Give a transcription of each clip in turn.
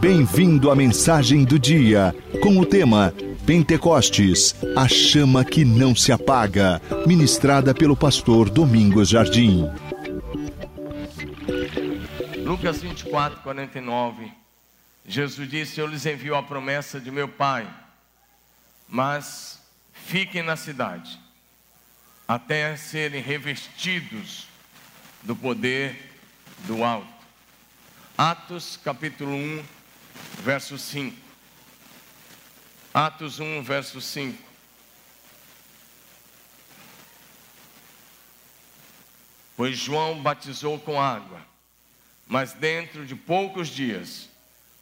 Bem-vindo à mensagem do dia, com o tema Pentecostes, a chama que não se apaga, ministrada pelo pastor Domingos Jardim. Lucas 24, 49. Jesus disse: Eu lhes envio a promessa de meu Pai, mas fiquem na cidade, até serem revestidos do poder do alto. Atos capítulo 1, verso 5. Atos 1, verso 5. Pois João batizou com água, mas dentro de poucos dias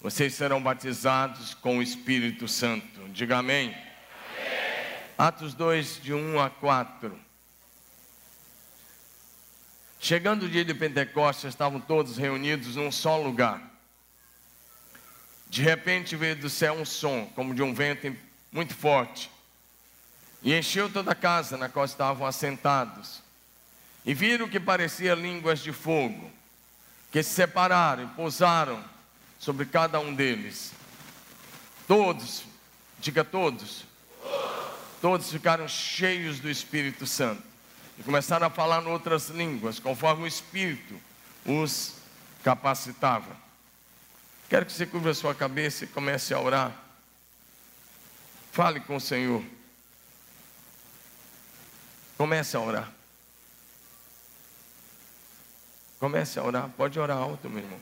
vocês serão batizados com o Espírito Santo. Diga amém. amém. Atos 2, de 1 a 4. Chegando o dia de Pentecostes, estavam todos reunidos num só lugar. De repente veio do céu um som, como de um vento muito forte, e encheu toda a casa na qual estavam assentados. E viram que parecia línguas de fogo, que se separaram e pousaram sobre cada um deles. Todos, diga todos, todos ficaram cheios do Espírito Santo e começaram a falar em outras línguas, conforme o Espírito os capacitava. Quero que você cubra a sua cabeça e comece a orar. Fale com o Senhor. Comece a orar. Comece a orar. Pode orar alto, meu irmão.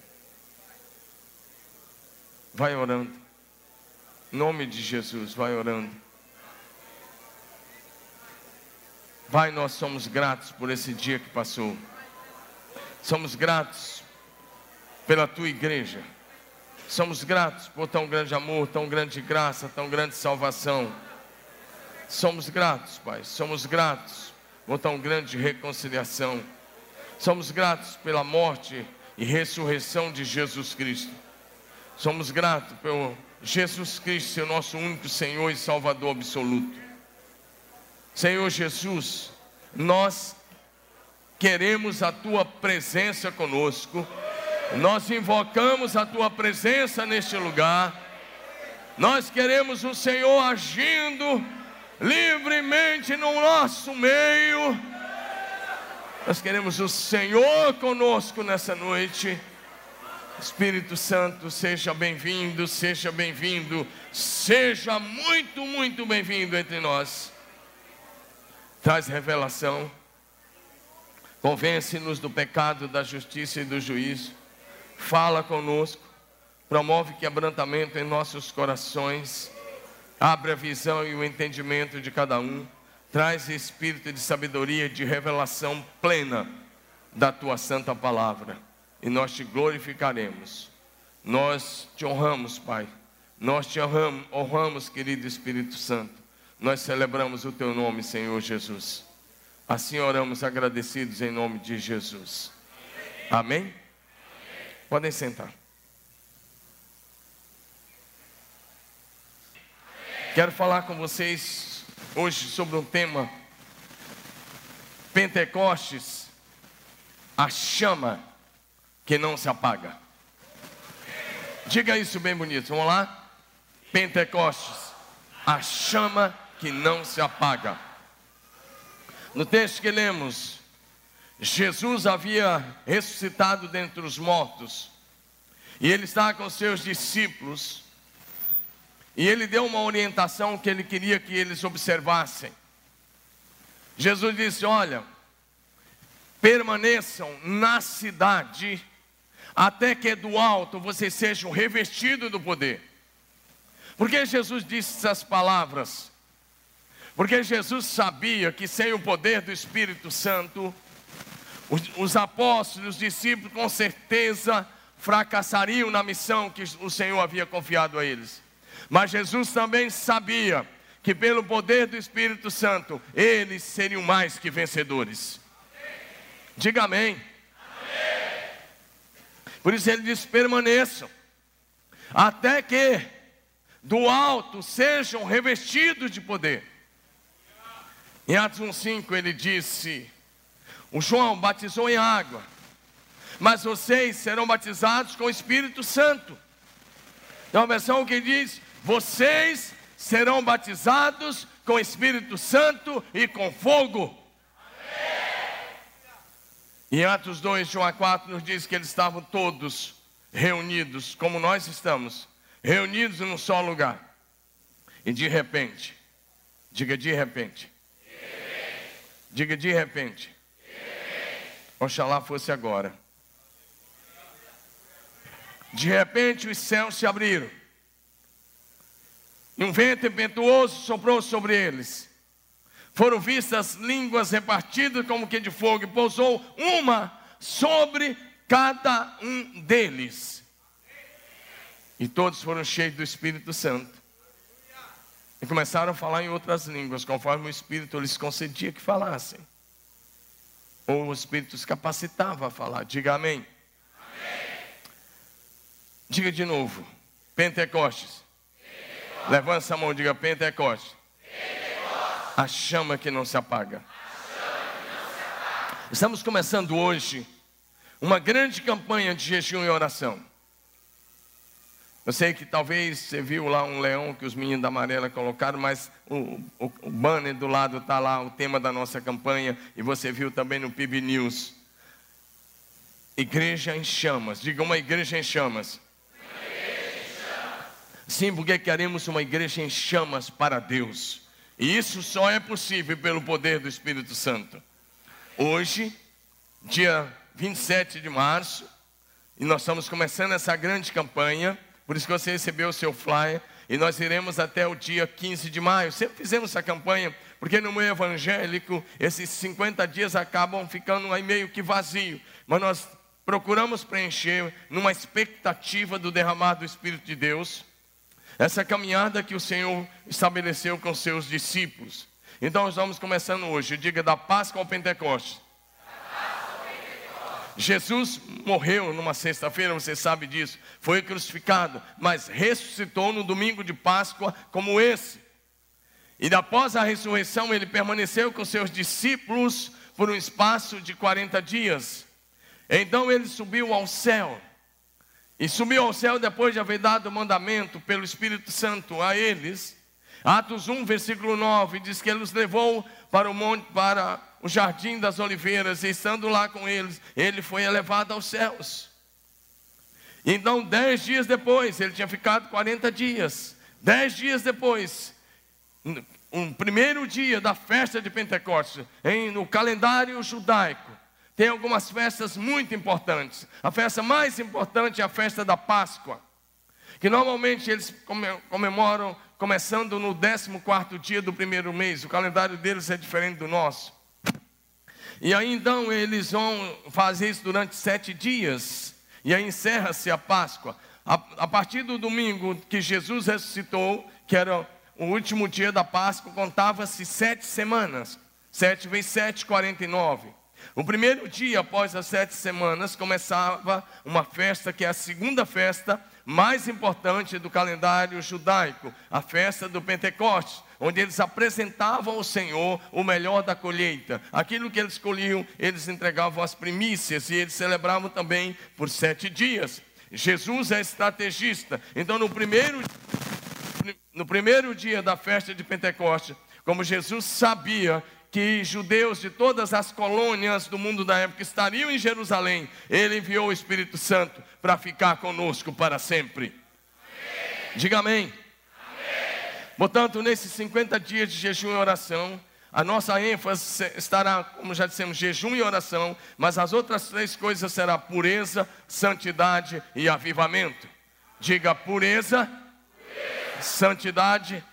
Vai orando. Em nome de Jesus, vai orando. Pai, nós somos gratos por esse dia que passou. Somos gratos pela tua igreja. Somos gratos por tão grande amor, tão grande graça, tão grande salvação. Somos gratos, Pai. Somos gratos por tão grande reconciliação. Somos gratos pela morte e ressurreição de Jesus Cristo. Somos gratos pelo Jesus Cristo, seu nosso único Senhor e Salvador absoluto. Senhor Jesus, nós queremos a tua presença conosco, nós invocamos a tua presença neste lugar, nós queremos o Senhor agindo livremente no nosso meio, nós queremos o Senhor conosco nessa noite. Espírito Santo, seja bem-vindo, seja bem-vindo, seja muito, muito bem-vindo entre nós traz revelação, convence-nos do pecado, da justiça e do juízo, fala conosco, promove quebrantamento em nossos corações, abre a visão e o entendimento de cada um, traz espírito de sabedoria, de revelação plena da tua santa palavra, e nós te glorificaremos. Nós te honramos, Pai. Nós te honramos, honramos, querido Espírito Santo nós celebramos o teu nome, Senhor Jesus. Assim oramos agradecidos em nome de Jesus. Amém? Podem sentar. Quero falar com vocês hoje sobre um tema Pentecostes, a chama que não se apaga. Diga isso bem bonito. Vamos lá? Pentecostes, a chama que não se apaga. No texto que lemos, Jesus havia ressuscitado dentre os mortos, e ele estava com seus discípulos, e ele deu uma orientação que ele queria que eles observassem. Jesus disse: Olha, permaneçam na cidade, até que do alto vocês sejam revestidos do poder. Porque Jesus disse essas palavras? Porque Jesus sabia que sem o poder do Espírito Santo, os, os apóstolos, os discípulos, com certeza fracassariam na missão que o Senhor havia confiado a eles. Mas Jesus também sabia que pelo poder do Espírito Santo, eles seriam mais que vencedores. Diga amém. amém. Por isso ele diz: permaneçam, até que do alto sejam revestidos de poder. Em Atos 1,5 ele disse: O João batizou em água, mas vocês serão batizados com o Espírito Santo. Tem uma versão que diz: vocês serão batizados com o Espírito Santo e com fogo. Em Atos 2, João 4, nos diz que eles estavam todos reunidos, como nós estamos, reunidos num só lugar. E de repente, diga de de repente. Diga de repente, oxalá fosse agora. De repente os céus se abriram. E um vento impetuoso soprou sobre eles. Foram vistas línguas repartidas como que de fogo, e pousou uma sobre cada um deles. E todos foram cheios do Espírito Santo. E começaram a falar em outras línguas, conforme o Espírito lhes concedia que falassem. Ou o Espírito os capacitava a falar. Diga amém. Diga de novo. Pentecostes. Pentecostes. Levanta a mão, diga Pentecostes. Pentecostes. A chama que. Não se apaga. Estamos começando hoje uma grande campanha de jejum e oração. Eu sei que talvez você viu lá um leão que os meninos da amarela colocaram, mas o, o, o banner do lado está lá, o tema da nossa campanha, e você viu também no PIB News. Igreja em chamas, diga uma igreja em chamas. Sim, porque queremos uma igreja em chamas para Deus. E isso só é possível pelo poder do Espírito Santo. Hoje, dia 27 de março, e nós estamos começando essa grande campanha. Por isso que você recebeu o seu flyer. E nós iremos até o dia 15 de maio. Sempre fizemos essa campanha, porque no meio evangélico, esses 50 dias acabam ficando aí meio que vazio. Mas nós procuramos preencher numa expectativa do derramar do Espírito de Deus. Essa caminhada que o Senhor estabeleceu com seus discípulos. Então nós vamos começando hoje, diga da Páscoa ao Pentecostes. Jesus morreu numa sexta-feira, você sabe disso, foi crucificado, mas ressuscitou no domingo de Páscoa como esse. E após a ressurreição, ele permaneceu com seus discípulos por um espaço de 40 dias. Então ele subiu ao céu. E subiu ao céu depois de haver dado o mandamento pelo Espírito Santo a eles. Atos 1, versículo 9, diz que ele os levou para o monte, para o jardim das oliveiras, e estando lá com eles, ele foi elevado aos céus. Então, dez dias depois, ele tinha ficado 40 dias. Dez dias depois, um primeiro dia da festa de Pentecostes, em, no calendário judaico, tem algumas festas muito importantes. A festa mais importante é a festa da Páscoa, que normalmente eles comemoram começando no 14 dia do primeiro mês. O calendário deles é diferente do nosso. E aí então eles vão fazer isso durante sete dias. E aí encerra-se a Páscoa. A, a, partir do domingo que Jesus ressuscitou, que era o último dia da Páscoa, contava-se sete semanas. Sete vezes sete, quarenta e nove. O primeiro dia após as sete semanas começava uma festa que é a segunda festa mais importante do calendário judaico, a festa do Pentecostes, onde eles apresentavam ao Senhor o melhor da colheita. Aquilo que eles colhiam, eles entregavam as primícias e eles celebravam também por sete dias. Jesus é estrategista, então no primeiro, no primeiro dia da festa de Pentecostes, como Jesus sabia que judeus de todas as colônias do mundo da época estariam em Jerusalém, ele enviou o Espírito Santo para ficar conosco para sempre. Diga amém. Portanto, nesses 50 dias de jejum e oração, a nossa ênfase estará, como já dissemos, jejum e oração, mas as outras três coisas serão pureza, santidade e avivamento. Diga pureza, pureza. Santidade, santidade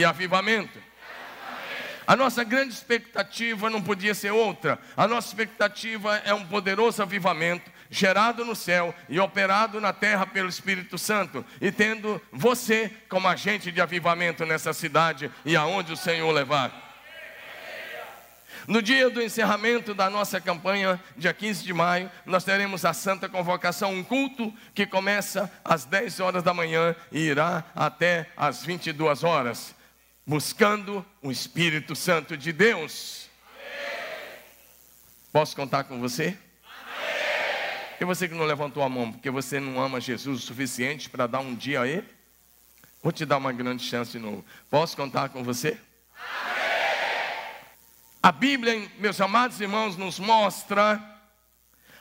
e avivamento. A nossa grande expectativa não podia ser outra. A nossa expectativa é um poderoso avivamento gerado no céu e operado na terra pelo Espírito Santo, e tendo você como agente de avivamento nessa cidade e aonde o Senhor levar. No dia do encerramento da nossa campanha, dia 15 de maio, nós teremos a Santa Convocação, um culto que começa às 10 horas da manhã e irá até às 22 horas buscando o Espírito Santo de Deus. Posso contar com você? E você que não levantou a mão porque você não ama Jesus o suficiente para dar um dia a Ele? Vou te dar uma grande chance de novo. Posso contar com você? A Bíblia, meus amados irmãos, nos mostra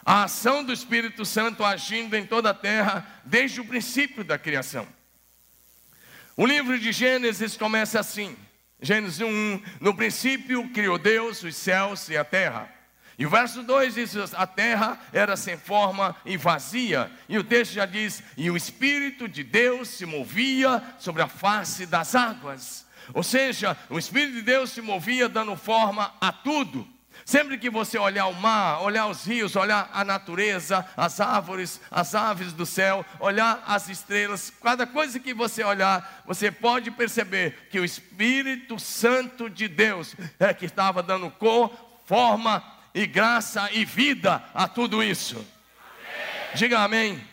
a ação do Espírito Santo agindo em toda a terra desde o princípio da criação. O livro de Gênesis começa assim: Gênesis 1, no princípio criou Deus os céus e a terra. E o verso 2 diz: a terra era sem forma e vazia. E o texto já diz: e o Espírito de Deus se movia sobre a face das águas. Ou seja, o Espírito de Deus se movia dando forma a tudo. Sempre que você olhar o mar, olhar os rios, olhar a natureza, as árvores, as aves do céu, olhar as estrelas, cada coisa que você olhar, você pode perceber que o Espírito Santo de Deus é que estava dando cor, forma e graça e vida a tudo isso. Amém. Diga amém.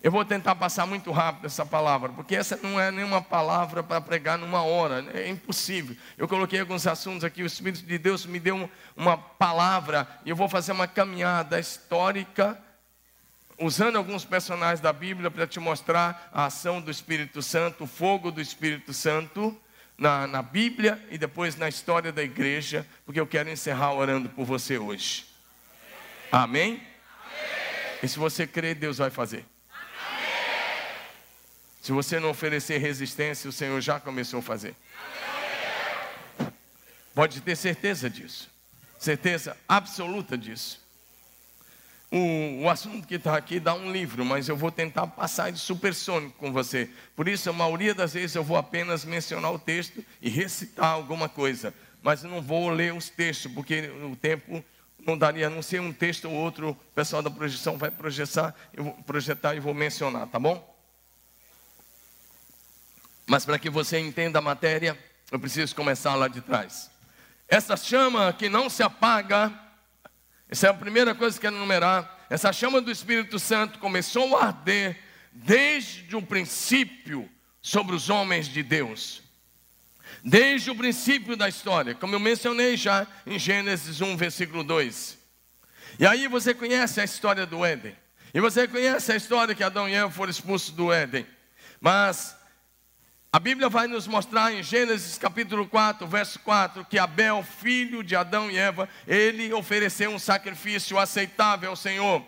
Eu vou tentar passar muito rápido essa palavra, porque essa não é nenhuma palavra para pregar numa hora, né? é impossível. Eu coloquei alguns assuntos aqui, o Espírito de Deus me deu uma palavra, e eu vou fazer uma caminhada histórica, usando alguns personagens da Bíblia para te mostrar a ação do Espírito Santo, o fogo do Espírito Santo na, na Bíblia e depois na história da igreja, porque eu quero encerrar orando por você hoje. Amém? E se você crer, Deus vai fazer. Se você não oferecer resistência, o Senhor já começou a fazer. Pode ter certeza disso. Certeza absoluta disso. O, o assunto que está aqui dá um livro, mas eu vou tentar passar de supersônico com você. Por isso, a maioria das vezes eu vou apenas mencionar o texto e recitar alguma coisa. Mas não vou ler os textos, porque o tempo não daria, a não ser um texto ou outro, o pessoal da projeção vai projetar, eu vou projetar e vou mencionar, tá bom? Mas para que você entenda a matéria, eu preciso começar lá de trás. Essa chama que não se apaga, essa é a primeira coisa que eu quero enumerar. Essa chama do Espírito Santo começou a arder desde o princípio sobre os homens de Deus. Desde o princípio da história, como eu mencionei já em Gênesis 1, versículo 2. E aí você conhece a história do Éden. E você conhece a história que Adão e Eva foram expulsos do Éden. Mas a Bíblia vai nos mostrar em Gênesis capítulo 4, verso 4, que Abel, filho de Adão e Eva, ele ofereceu um sacrifício aceitável ao Senhor.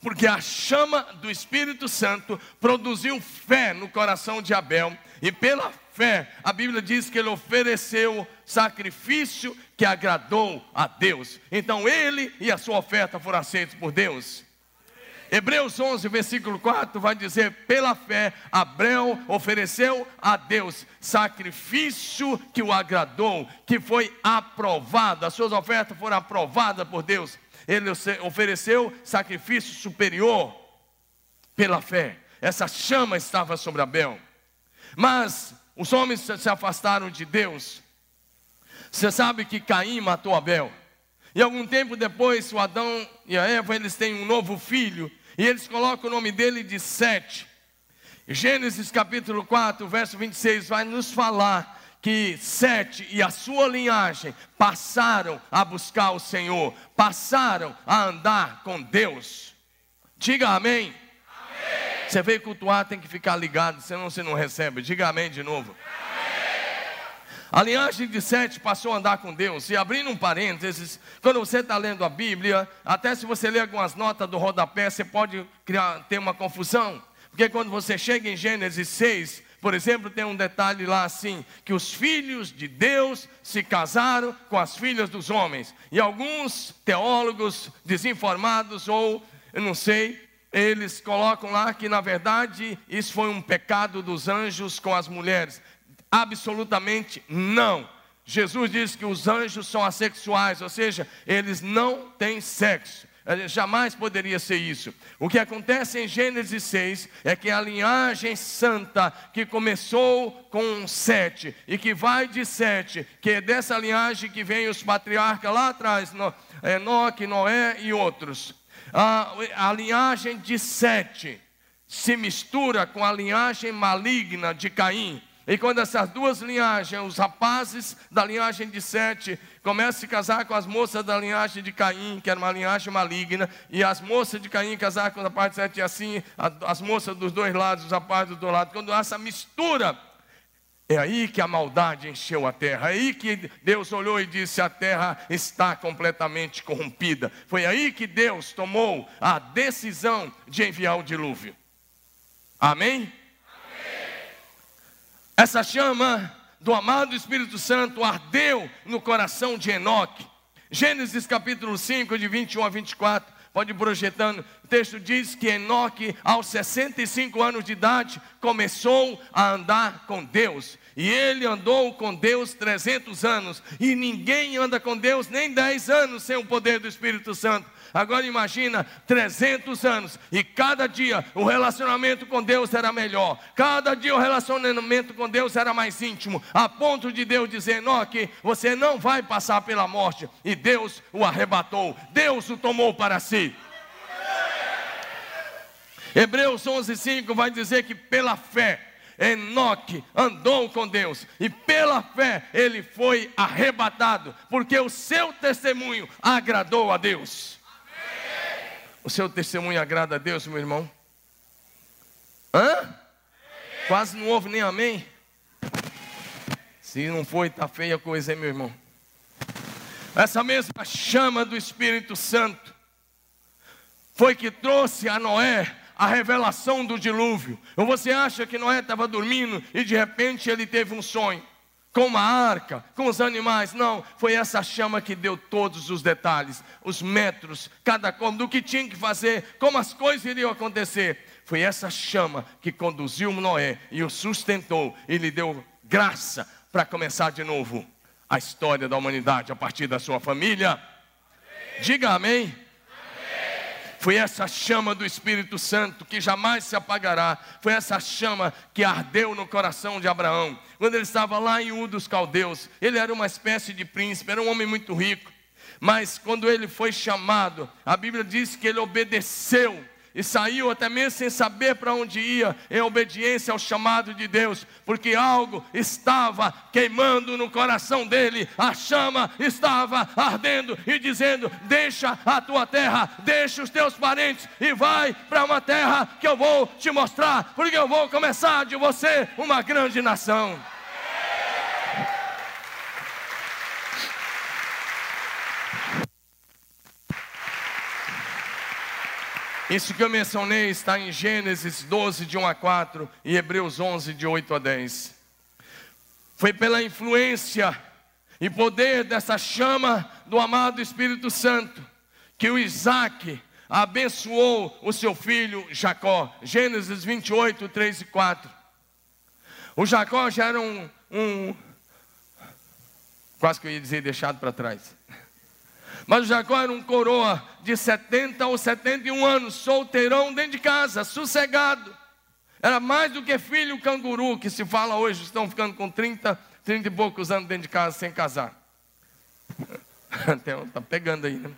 Porque a chama do Espírito Santo produziu fé no coração de Abel, e pela fé, a Bíblia diz que ele ofereceu sacrifício que agradou a Deus. Então ele e a sua oferta foram aceitos por Deus. Hebreus 11, versículo 4 vai dizer: pela fé, Abraão ofereceu a Deus sacrifício que o agradou, que foi aprovado, as suas ofertas foram aprovadas por Deus. Ele ofereceu sacrifício superior pela fé. Essa chama estava sobre Abel. Mas os homens se afastaram de Deus. Você sabe que Caim matou Abel. E algum tempo depois, o Adão e a Eva, eles têm um novo filho, e eles colocam o nome dele de Sete. Gênesis capítulo 4, verso 26 vai nos falar que Sete e a sua linhagem passaram a buscar o Senhor, passaram a andar com Deus. Diga amém. amém. Você veio cultuar, tem que ficar ligado, senão você não recebe. Diga amém de novo. A linhagem de Sete passou a andar com Deus. E abrindo um parênteses, quando você está lendo a Bíblia, até se você ler algumas notas do rodapé, você pode criar, ter uma confusão. Porque quando você chega em Gênesis 6, por exemplo, tem um detalhe lá assim: que os filhos de Deus se casaram com as filhas dos homens. E alguns teólogos desinformados, ou não sei, eles colocam lá que na verdade isso foi um pecado dos anjos com as mulheres. Absolutamente não. Jesus diz que os anjos são assexuais, ou seja, eles não têm sexo. Jamais poderia ser isso. O que acontece em Gênesis 6 é que a linhagem santa que começou com sete e que vai de sete, que é dessa linhagem que vem os patriarcas lá atrás, Enoque, Noé e outros. A, a linhagem de sete se mistura com a linhagem maligna de Caim. E quando essas duas linhagens, os rapazes da linhagem de Sete, começam a se casar com as moças da linhagem de Caim, que era uma linhagem maligna, e as moças de Caim casar com a parte de Sete, e assim, as moças dos dois lados, os rapazes dos dois lados, quando há essa mistura, é aí que a maldade encheu a terra, é aí que Deus olhou e disse: a terra está completamente corrompida. Foi aí que Deus tomou a decisão de enviar o dilúvio. Amém? Essa chama do amado Espírito Santo ardeu no coração de Enoque. Gênesis capítulo 5, de 21 a 24. Pode ir projetando. O texto diz que Enoque, aos 65 anos de idade, começou a andar com Deus. E ele andou com Deus 300 anos. E ninguém anda com Deus nem 10 anos sem o poder do Espírito Santo. Agora imagina 300 anos e cada dia o relacionamento com Deus era melhor. Cada dia o relacionamento com Deus era mais íntimo, a ponto de Deus dizer: Enoque, você não vai passar pela morte. E Deus o arrebatou. Deus o tomou para si. Hebreus 11:5 vai dizer que pela fé Enoque andou com Deus e pela fé ele foi arrebatado, porque o seu testemunho agradou a Deus. O seu testemunho agrada a Deus, meu irmão? Hã? Quase não houve nem amém. Se não foi, está feia a coisa, hein, meu irmão? Essa mesma chama do Espírito Santo foi que trouxe a Noé a revelação do dilúvio. Ou você acha que Noé estava dormindo e de repente ele teve um sonho? Com uma arca, com os animais. Não, foi essa chama que deu todos os detalhes, os metros, cada como, do que tinha que fazer, como as coisas iriam acontecer. Foi essa chama que conduziu Noé e o sustentou e lhe deu graça para começar de novo a história da humanidade a partir da sua família. Diga amém. Foi essa chama do Espírito Santo que jamais se apagará. Foi essa chama que ardeu no coração de Abraão. Quando ele estava lá em Ur dos Caldeus, ele era uma espécie de príncipe, era um homem muito rico. Mas quando ele foi chamado, a Bíblia diz que ele obedeceu e saiu até mesmo sem saber para onde ia, em obediência ao chamado de Deus, porque algo estava queimando no coração dele, a chama estava ardendo e dizendo: Deixa a tua terra, deixa os teus parentes e vai para uma terra que eu vou te mostrar, porque eu vou começar de você uma grande nação. Isso que eu mencionei está em Gênesis 12, de 1 a 4 e Hebreus 11, de 8 a 10. Foi pela influência e poder dessa chama do amado Espírito Santo que o Isaac abençoou o seu filho Jacó. Gênesis 28, 3 e 4. O Jacó já era um, um quase que eu ia dizer deixado para trás. Mas Jacó era um coroa de 70 ou 71 anos, solteirão dentro de casa, sossegado. Era mais do que filho canguru, que se fala hoje, estão ficando com 30, 30 e poucos anos dentro de casa sem casar. Está pegando aí, né?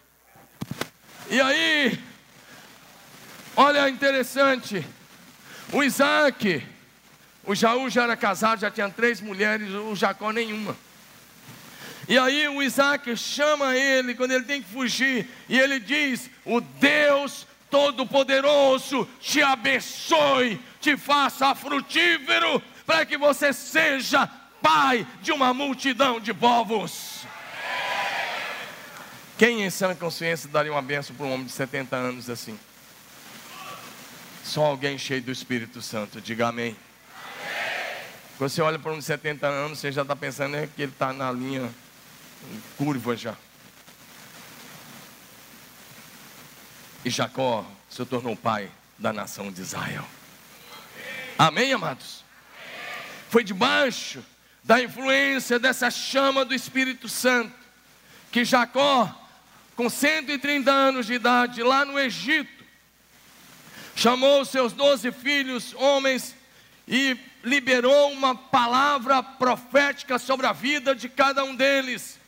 E aí, olha interessante, o Isaac, o Jaú já era casado, já tinha três mulheres, o Jacó nenhuma. E aí o Isaac chama ele quando ele tem que fugir, e ele diz: O Deus Todo-Poderoso te abençoe, te faça frutífero, para que você seja pai de uma multidão de povos. Quem em sã consciência daria uma benção para um homem de 70 anos assim? Só alguém cheio do Espírito Santo, diga amém. Quando você olha para um de 70 anos, você já está pensando né, que ele está na linha curva já. E Jacó se tornou pai da nação de Israel. Amém, amados? Foi debaixo da influência dessa chama do Espírito Santo que Jacó, com 130 anos de idade, lá no Egito, chamou seus doze filhos, homens, e liberou uma palavra profética sobre a vida de cada um deles.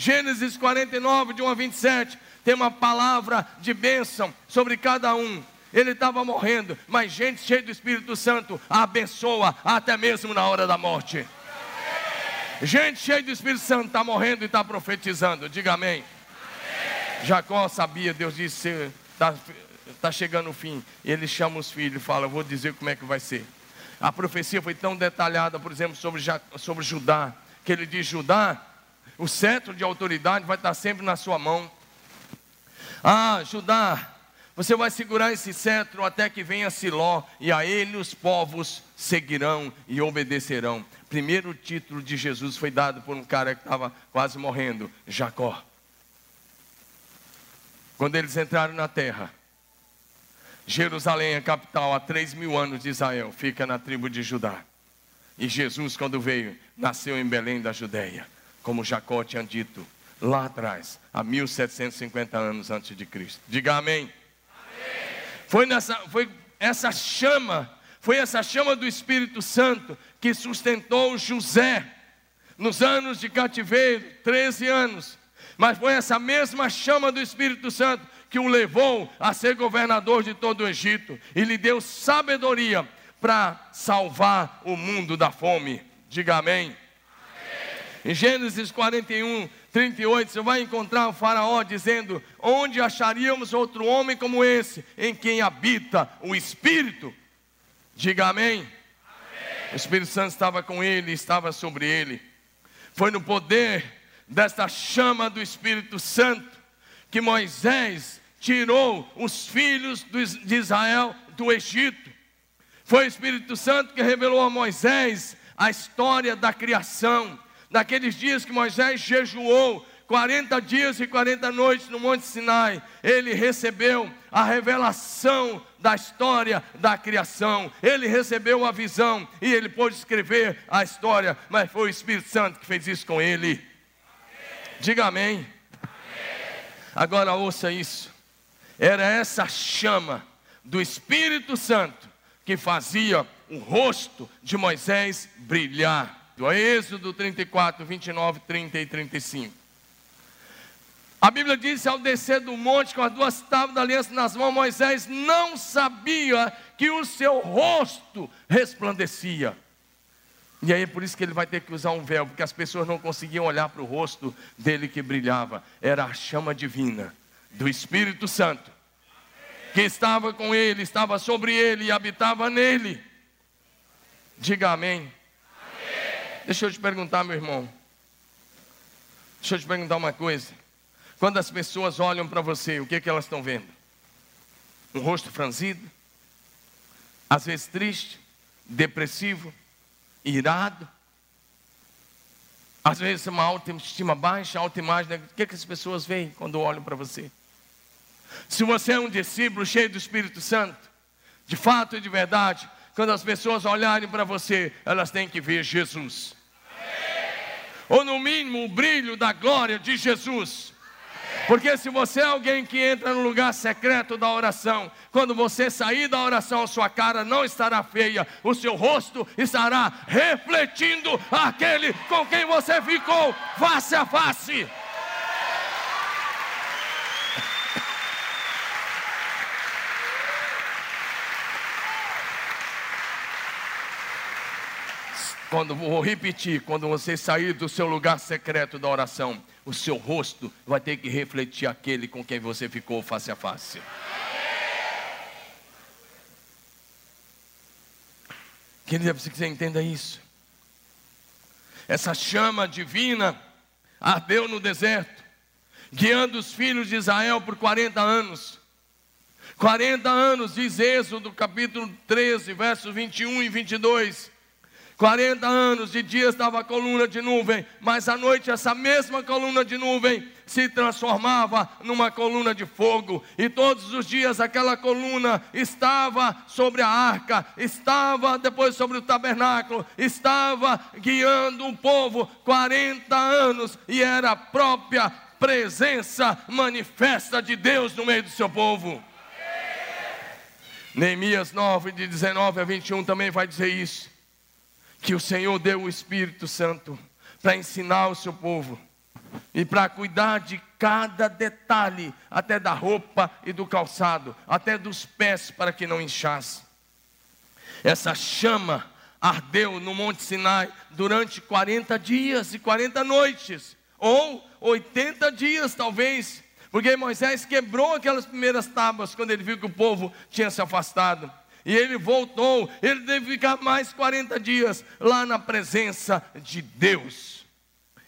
Gênesis 49, de 1 a 27, tem uma palavra de bênção sobre cada um. ele estava morrendo, mas gente cheia do Espírito Santo abençoa até mesmo na hora da morte. Gente cheia do Espírito Santo está morrendo e está profetizando, diga amém. amém. Jacó sabia, Deus disse: está tá chegando o fim. E ele chama os filhos e fala: Vou dizer como é que vai ser. A profecia foi tão detalhada, por exemplo, sobre, sobre Judá, que ele diz: Judá, o cetro de autoridade vai estar sempre na sua mão. Ah, Judá, você vai segurar esse cetro até que venha Siló, e a ele os povos seguirão e obedecerão. Primeiro título de Jesus foi dado por um cara que estava quase morrendo, Jacó. Quando eles entraram na terra, Jerusalém, a capital, há três mil anos de Israel, fica na tribo de Judá. E Jesus, quando veio, nasceu em Belém da Judéia, como Jacó tinha dito lá atrás, há 1750 anos antes de Cristo. Diga amém. Foi, nessa, foi essa chama, foi essa chama do Espírito Santo que sustentou José nos anos de cativeiro, 13 anos. Mas foi essa mesma chama do Espírito Santo que o levou a ser governador de todo o Egito e lhe deu sabedoria para salvar o mundo da fome. Diga amém. Em Gênesis 41, 38, você vai encontrar o Faraó dizendo: Onde acharíamos outro homem como esse, em quem habita o Espírito? Diga amém. amém. O Espírito Santo estava com ele, estava sobre ele. Foi no poder desta chama do Espírito Santo que Moisés tirou os filhos de Israel do Egito. Foi o Espírito Santo que revelou a Moisés a história da criação naqueles dias que Moisés jejuou 40 dias e 40 noites no Monte Sinai, ele recebeu a revelação da história da criação, ele recebeu a visão e ele pôde escrever a história, mas foi o Espírito Santo que fez isso com ele. Diga amém. amém. Agora ouça isso. Era essa chama do Espírito Santo que fazia o rosto de Moisés brilhar do Êxodo 34, 29, 30 e 35. A Bíblia diz: ao descer do monte com as duas tábuas da aliança nas mãos, Moisés não sabia que o seu rosto resplandecia. E aí é por isso que ele vai ter que usar um véu, porque as pessoas não conseguiam olhar para o rosto dele que brilhava. Era a chama divina do Espírito Santo, que estava com ele, estava sobre ele e habitava nele. Diga amém. Deixa eu te perguntar, meu irmão. Deixa eu te perguntar uma coisa. Quando as pessoas olham para você, o que, é que elas estão vendo? Um rosto franzido, às vezes triste, depressivo, irado, às vezes uma autoestima baixa, autoimagem. O que, é que as pessoas veem quando olham para você? Se você é um discípulo cheio do Espírito Santo, de fato e de verdade, quando as pessoas olharem para você, elas têm que ver Jesus. Ou no mínimo o brilho da glória de Jesus. Porque se você é alguém que entra no lugar secreto da oração, quando você sair da oração, sua cara não estará feia, o seu rosto estará refletindo aquele com quem você ficou face a face. Quando vou repetir, quando você sair do seu lugar secreto da oração, o seu rosto vai ter que refletir aquele com quem você ficou face a face. Queria que você entenda isso. Essa chama divina ardeu no deserto, guiando os filhos de Israel por 40 anos. 40 anos, diz Êxodo capítulo 13, versos 21 e 22. 40 anos de dia estava a coluna de nuvem, mas à noite essa mesma coluna de nuvem se transformava numa coluna de fogo, e todos os dias aquela coluna estava sobre a arca, estava depois sobre o tabernáculo, estava guiando o povo. 40 anos, e era a própria presença manifesta de Deus no meio do seu povo. Neemias 9, de 19 a 21 também vai dizer isso que o Senhor deu o Espírito Santo para ensinar o seu povo e para cuidar de cada detalhe, até da roupa e do calçado, até dos pés, para que não inchasse. Essa chama ardeu no Monte Sinai durante 40 dias e 40 noites, ou 80 dias talvez, porque Moisés quebrou aquelas primeiras tábuas quando ele viu que o povo tinha se afastado. E ele voltou, ele teve que ficar mais 40 dias lá na presença de Deus.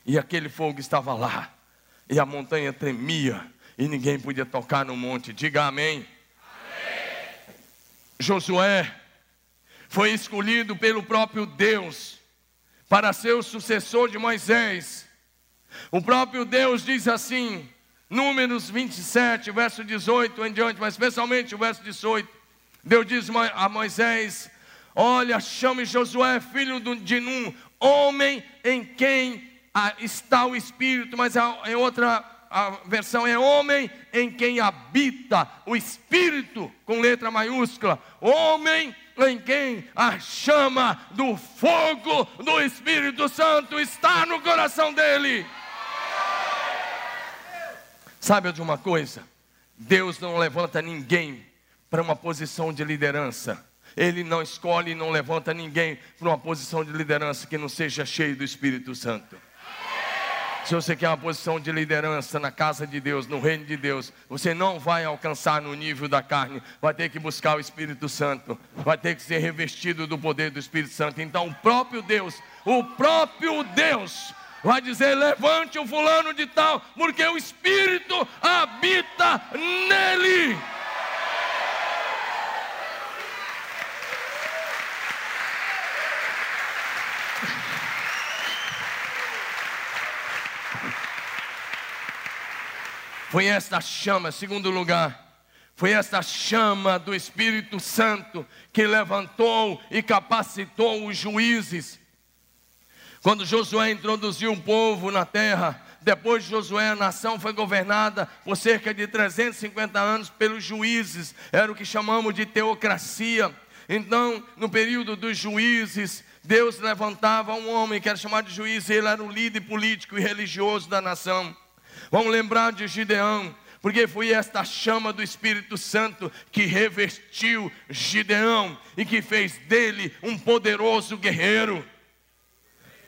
E aquele fogo estava lá, e a montanha tremia, e ninguém podia tocar no monte. Diga amém. amém. Josué foi escolhido pelo próprio Deus para ser o sucessor de Moisés. O próprio Deus diz assim, Números 27, verso 18 em diante, mas especialmente o verso 18. Deus diz a Moisés: Olha, chame Josué, filho de Num, homem em quem está o Espírito, mas em outra versão é homem em quem habita o Espírito, com letra maiúscula. Homem em quem a chama do fogo do Espírito Santo está no coração dele. Sabe de uma coisa? Deus não levanta ninguém para uma posição de liderança. Ele não escolhe e não levanta ninguém para uma posição de liderança que não seja cheio do Espírito Santo. Se você quer uma posição de liderança na casa de Deus, no reino de Deus, você não vai alcançar no nível da carne, vai ter que buscar o Espírito Santo, vai ter que ser revestido do poder do Espírito Santo. Então, o próprio Deus, o próprio Deus, vai dizer: levante o fulano de tal, porque o Espírito habita nele. Foi esta chama, segundo lugar, foi esta chama do Espírito Santo que levantou e capacitou os juízes. Quando Josué introduziu o povo na terra, depois de Josué, a nação foi governada por cerca de 350 anos pelos juízes, era o que chamamos de teocracia. Então, no período dos juízes, Deus levantava um homem que era chamado de juiz, ele era o líder político e religioso da nação. Vamos lembrar de Gideão, porque foi esta chama do Espírito Santo que revestiu Gideão e que fez dele um poderoso guerreiro.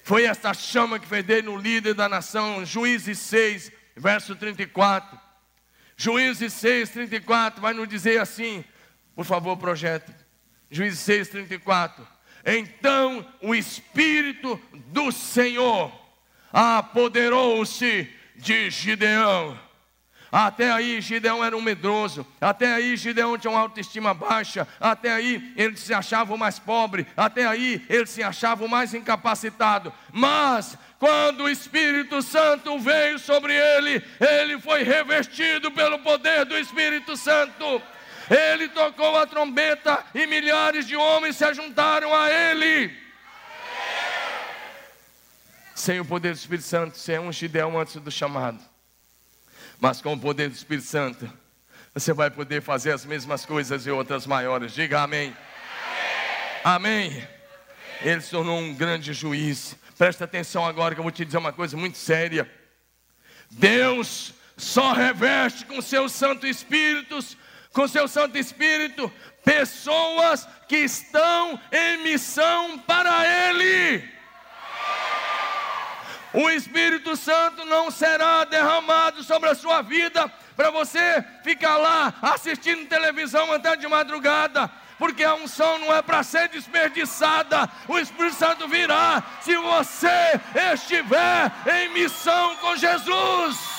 Foi esta chama que fez dele um líder da nação. Juízes 6, verso 34. Juízes 6, 34 vai nos dizer assim, por favor, projeto. Juízes 6, 34. Então o Espírito do Senhor apoderou-se de Gideão. Até aí Gideão era um medroso, até aí Gideão tinha uma autoestima baixa, até aí ele se achava o mais pobre, até aí ele se achava o mais incapacitado. Mas quando o Espírito Santo veio sobre ele, ele foi revestido pelo poder do Espírito Santo. Ele tocou a trombeta e milhares de homens se juntaram a ele. Sem o poder do Espírito Santo, você é um Gideão antes do chamado. Mas com o poder do Espírito Santo, você vai poder fazer as mesmas coisas e outras maiores. Diga amém. Amém. amém. Ele se tornou um grande juiz. Presta atenção agora que eu vou te dizer uma coisa muito séria. Deus só reveste com seu Santo Espírito, com seu Santo Espírito, pessoas que estão em missão para Ele o Espírito Santo não será derramado sobre a sua vida para você ficar lá assistindo televisão até de madrugada. Porque a unção não é para ser desperdiçada, o Espírito Santo virá se você estiver em missão com Jesus.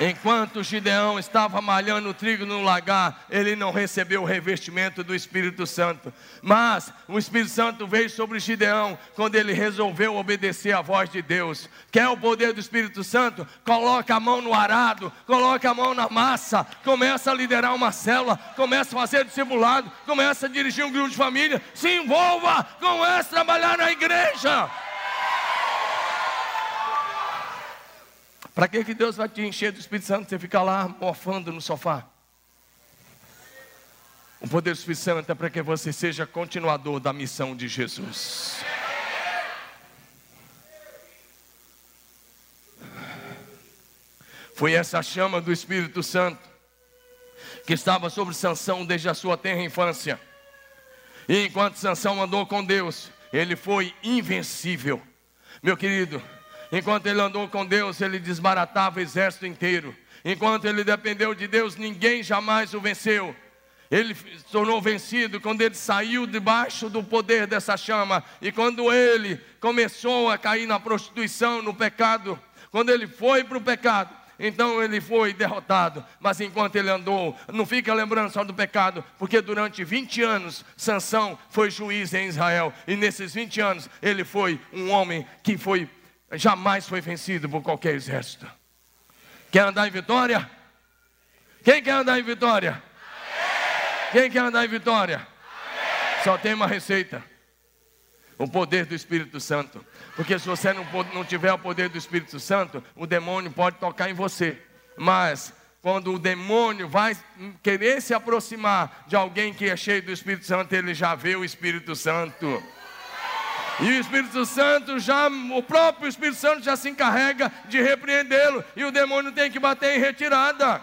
Enquanto Gideão estava malhando o trigo no lagar, ele não recebeu o revestimento do Espírito Santo. Mas o Espírito Santo veio sobre Gideão quando ele resolveu obedecer à voz de Deus. Quer o poder do Espírito Santo? Coloca a mão no arado, coloca a mão na massa, começa a liderar uma célula, começa a fazer discipulado, começa a dirigir um grupo de família, se envolva, comece a trabalhar na igreja. Para que, que Deus vai te encher do Espírito Santo você ficar lá mofando no sofá? O poder do Espírito Santo é para que você seja continuador da missão de Jesus. Foi essa chama do Espírito Santo que estava sobre Sansão desde a sua tenra infância. E enquanto Sansão andou com Deus, ele foi invencível. Meu querido, enquanto ele andou com Deus, ele desbaratava o exército inteiro. Enquanto ele dependeu de Deus, ninguém jamais o venceu. Ele se tornou vencido quando ele saiu debaixo do poder dessa chama. E quando ele começou a cair na prostituição, no pecado, quando ele foi para o pecado, então ele foi derrotado. Mas enquanto ele andou, não fica lembrando só do pecado, porque durante 20 anos Sansão foi juiz em Israel, e nesses 20 anos ele foi um homem que foi jamais foi vencido por qualquer exército. Quer andar em vitória? Quem quer andar em vitória? Quem quer andar em vitória? Só tem uma receita o poder do Espírito Santo. Porque se você não, não tiver o poder do Espírito Santo, o demônio pode tocar em você. Mas quando o demônio vai querer se aproximar de alguém que é cheio do Espírito Santo, ele já vê o Espírito Santo. E o Espírito Santo já, o próprio Espírito Santo já se encarrega de repreendê-lo. E o demônio tem que bater em retirada.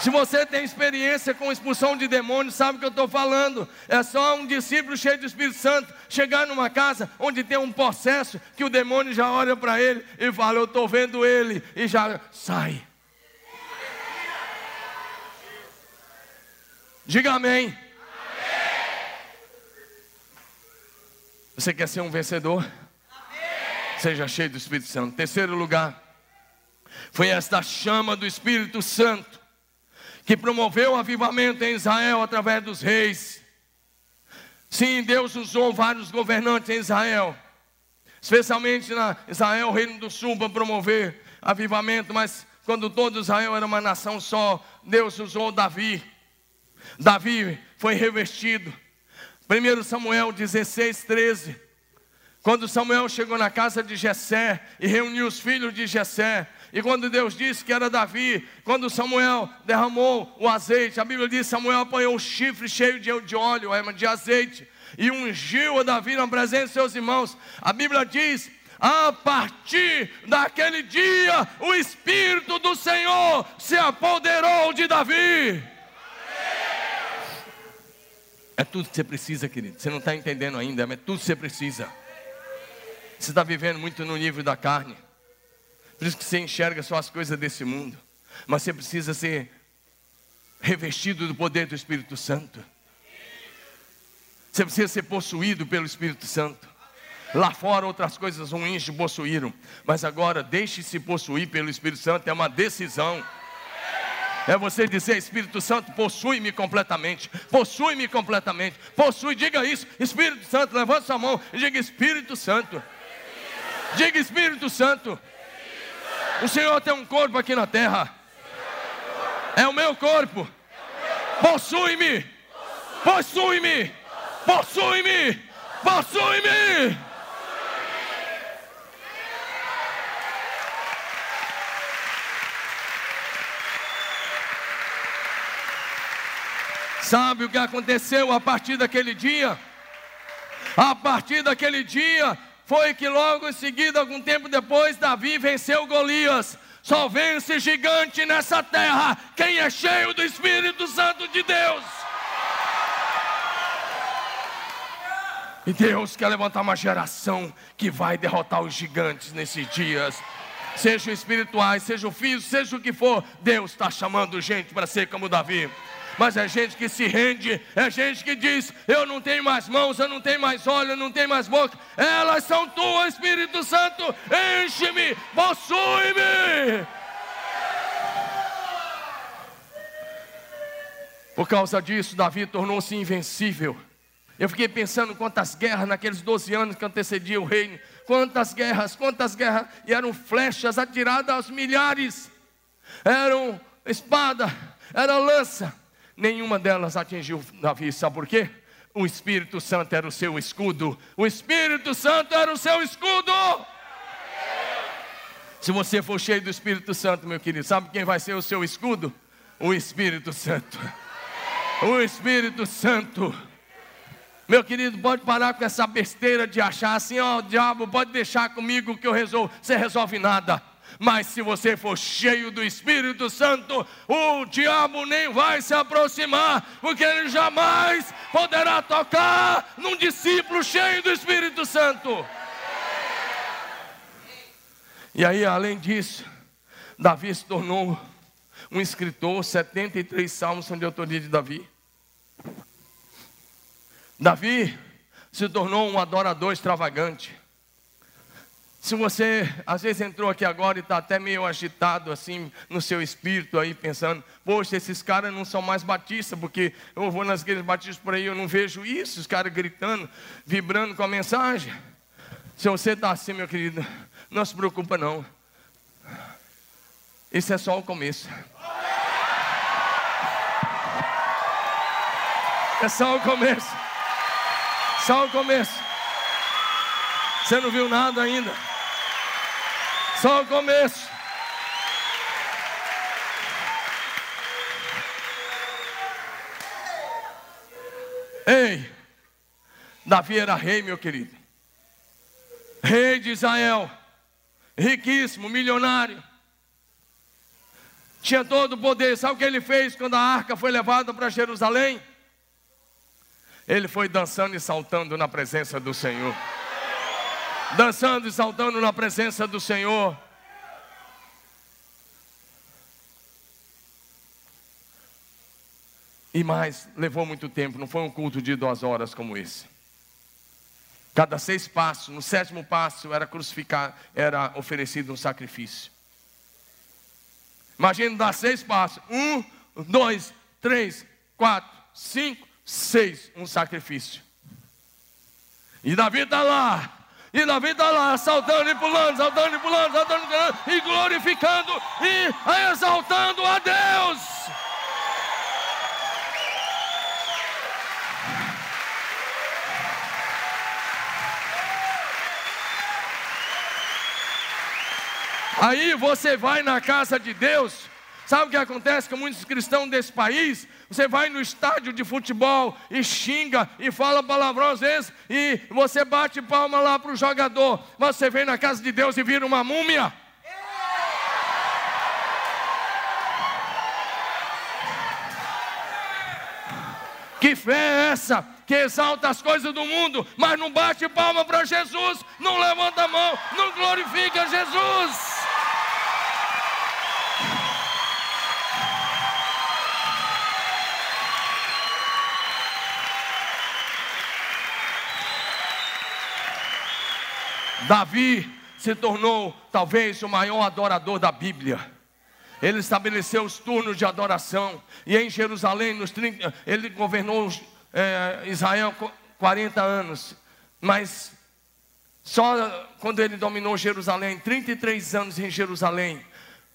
Se você tem experiência com expulsão de demônios, sabe o que eu estou falando. É só um discípulo cheio do Espírito Santo chegar numa casa onde tem um processo que o demônio já olha para ele e fala: Eu estou vendo ele, e já sai. Diga amém. Você quer ser um vencedor? Amém. Seja cheio do Espírito Santo. Terceiro lugar, foi esta chama do Espírito Santo que promoveu o avivamento em Israel através dos reis. Sim, Deus usou vários governantes em Israel, especialmente na Israel, Reino do Sul, para promover avivamento, mas quando todo Israel era uma nação só, Deus usou Davi. Davi foi revestido. 1 Samuel 16, 13. Quando Samuel chegou na casa de Jessé e reuniu os filhos de Jessé, e quando Deus disse que era Davi, quando Samuel derramou o azeite, a Bíblia diz: Samuel apanhou um chifre cheio de, óleo, de azeite, e ungiu a Davi na presença de seus irmãos. A Bíblia diz: a partir daquele dia, o Espírito do Senhor se apoderou de Davi. É tudo que você precisa, querido. Você não está entendendo ainda, mas é tudo que você precisa. Você está vivendo muito no nível da carne. Por isso que você enxerga só as coisas desse mundo. Mas você precisa ser revestido do poder do Espírito Santo. Você precisa ser possuído pelo Espírito Santo. Lá fora outras coisas ruins te possuíram, mas agora deixe-se possuir pelo Espírito Santo, é uma decisão. É você dizer, Espírito Santo, possui-me completamente, possui-me completamente, possui, diga isso, Espírito Santo, levanta sua mão e diga, Espírito Santo, diga Espírito Santo, o Senhor tem um corpo aqui na terra. É o meu corpo. Possui-me. Possui-me. Possui-me. Possui-me. Sabe o que aconteceu a partir daquele dia? A partir daquele dia, foi que logo em seguida, algum tempo depois, Davi venceu Golias. Só vence gigante nessa terra quem é cheio do Espírito Santo de Deus. E Deus quer levantar uma geração que vai derrotar os gigantes nesses dias. Sejam espirituais, sejam físicos, seja o que for, Deus está chamando gente para ser como Davi mas é gente que se rende, é gente que diz: Eu não tenho mais mãos, eu não tenho mais olhos, eu não tenho mais boca, elas são tuas, Espírito Santo, enche-me, possui-me. Por causa disso, Davi tornou-se invencível. Eu fiquei pensando quantas guerras naqueles 12 anos que antecediam o reino. Quantas guerras, quantas guerras. E eram flechas atiradas aos milhares. Eram espada, era lança nenhuma delas atingiu Davi, sabe por quê? O Espírito Santo era o seu escudo, o Espírito Santo era o seu escudo. Se você for cheio do Espírito Santo, meu querido, sabe quem vai ser o seu escudo? O Espírito Santo. O Espírito Santo. Meu querido, pode parar com essa besteira de achar assim, ó, oh, diabo, pode deixar comigo que eu resolvo. Você resolve nada. Mas se você for cheio do Espírito Santo, o diabo nem vai se aproximar, porque ele jamais poderá tocar num discípulo cheio do Espírito Santo. E aí, além disso, Davi se tornou um escritor, 73 salmos são de autoria de Davi. Davi se tornou um adorador extravagante. Se você às vezes entrou aqui agora e está até meio agitado assim no seu espírito aí pensando, poxa, esses caras não são mais batistas, porque eu vou nas igrejas batistas por aí, eu não vejo isso, os caras gritando, vibrando com a mensagem. Se você está assim, meu querido, não se preocupa não. Isso é só o começo. É só o começo. Só o começo. Você não viu nada ainda. Só o começo. Ei, Davi era rei, meu querido. Rei de Israel. Riquíssimo, milionário. Tinha todo o poder. Sabe o que ele fez quando a arca foi levada para Jerusalém? Ele foi dançando e saltando na presença do Senhor dançando e saltando na presença do Senhor. E mais, levou muito tempo, não foi um culto de duas horas como esse. Cada seis passos, no sétimo passo era crucificar, era oferecido um sacrifício. Imagina dar seis passos: um, dois, três, quatro, cinco, seis, um sacrifício. E Davi está lá, e Davi está lá, saltando e pulando, saltando e pulando, saltando e pulando, e glorificando e exaltando a Deus. Aí você vai na casa de Deus, sabe o que acontece com muitos cristãos desse país? Você vai no estádio de futebol e xinga e fala palavrão às vezes e você bate palma lá para o jogador. Mas você vem na casa de Deus e vira uma múmia. Que fé é essa? Que exalta as coisas do mundo, mas não bate palma para Jesus, não levanta a mão, não glorifica Jesus. Davi se tornou talvez o maior adorador da Bíblia. Ele estabeleceu os turnos de adoração. E em Jerusalém, nos 30, ele governou é, Israel 40 anos. Mas só quando ele dominou Jerusalém, 33 anos em Jerusalém,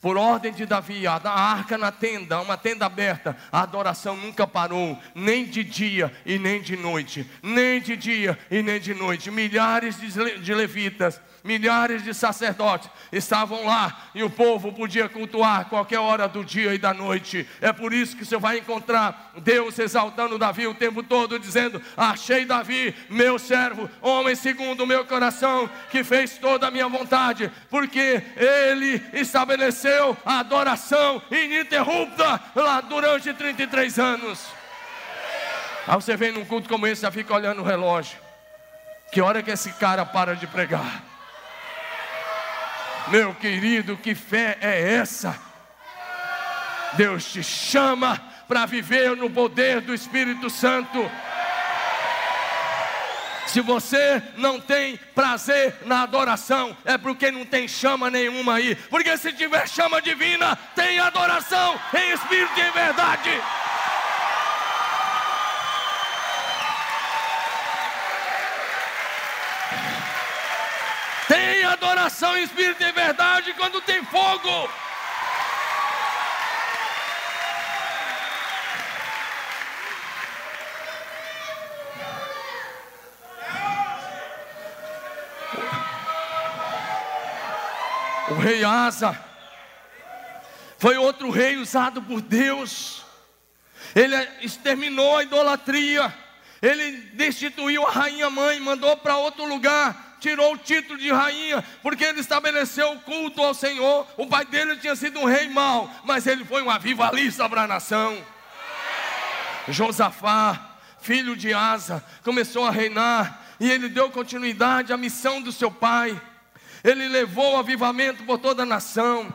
por ordem de Davi, a arca na tenda, uma tenda aberta, a adoração nunca parou, nem de dia e nem de noite, nem de dia e nem de noite. Milhares de levitas milhares de sacerdotes estavam lá e o povo podia cultuar qualquer hora do dia e da noite. É por isso que você vai encontrar Deus exaltando Davi o tempo todo, dizendo: Achei Davi, meu servo, homem segundo o meu coração, que fez toda a minha vontade, porque ele estabeleceu a adoração ininterrupta lá durante 33 anos. Aí você vem num culto como esse, já fica olhando o relógio. Que hora que esse cara para de pregar? Meu querido, que fé é essa? Deus te chama para viver no poder do Espírito Santo. Se você não tem prazer na adoração, é porque não tem chama nenhuma aí. Porque se tiver chama divina, tem adoração em espírito e em verdade. Tem adoração em espírito e verdade quando tem fogo. O rei Asa foi outro rei usado por Deus. Ele exterminou a idolatria. Ele destituiu a rainha mãe, mandou para outro lugar, tirou o título de rainha, porque ele estabeleceu o culto ao Senhor. O pai dele tinha sido um rei mau, mas ele foi um avivalista para a nação. Josafá, filho de Asa, começou a reinar e ele deu continuidade à missão do seu pai. Ele levou o avivamento por toda a nação.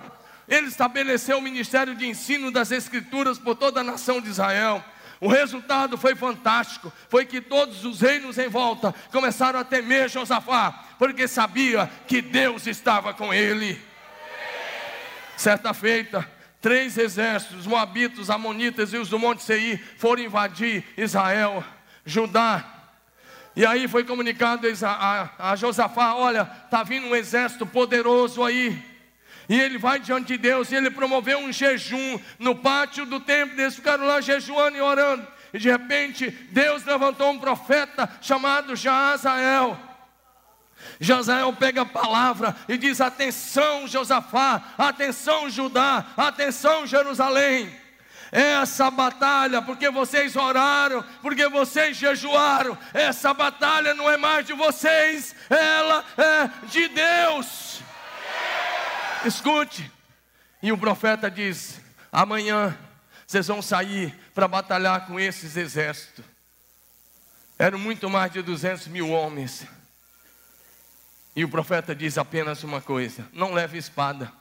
Ele estabeleceu o ministério de ensino das Escrituras por toda a nação de Israel. O resultado foi fantástico, foi que todos os reinos em volta começaram a temer Josafá, porque sabia que Deus estava com ele. Certa feita, três exércitos, Moabitos, Amonitas e os do Monte Seir, foram invadir Israel, Judá. E aí foi comunicado a, a, a Josafá: olha, está vindo um exército poderoso aí. E ele vai diante de Deus, e ele promoveu um jejum no pátio do templo, eles ficaram lá jejuando e orando. E de repente, Deus levantou um profeta chamado Jazael. Jazael pega a palavra e diz: Atenção, Josafá, atenção, Judá, atenção, Jerusalém. Essa batalha, porque vocês oraram, porque vocês jejuaram, essa batalha não é mais de vocês, ela é de Deus. Escute. E o profeta diz: amanhã vocês vão sair para batalhar com esses exércitos. Eram muito mais de 200 mil homens. E o profeta diz apenas uma coisa: não leve espada,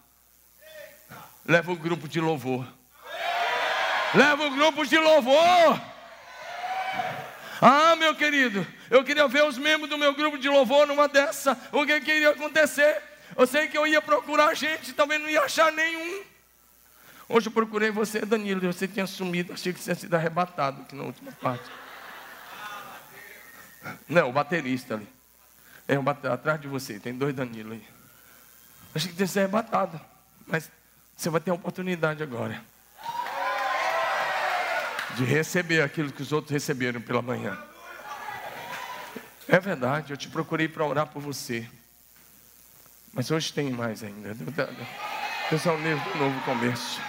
leva o grupo de louvor. Leva o grupo de louvor. Ah, meu querido, eu queria ver os membros do meu grupo de louvor numa dessa. O que queria acontecer? Eu sei que eu ia procurar gente, também não ia achar nenhum. Hoje eu procurei você, Danilo, você tinha sumido, achei que você tinha sido arrebatado aqui na última parte. Não, o baterista ali. É, um atrás de você, tem dois Danilo aí. Achei que tinha sido arrebatado, mas você vai ter a oportunidade agora de receber aquilo que os outros receberam pela manhã. É verdade, eu te procurei para orar por você. Mas hoje tem mais ainda. Deus é um novo começo.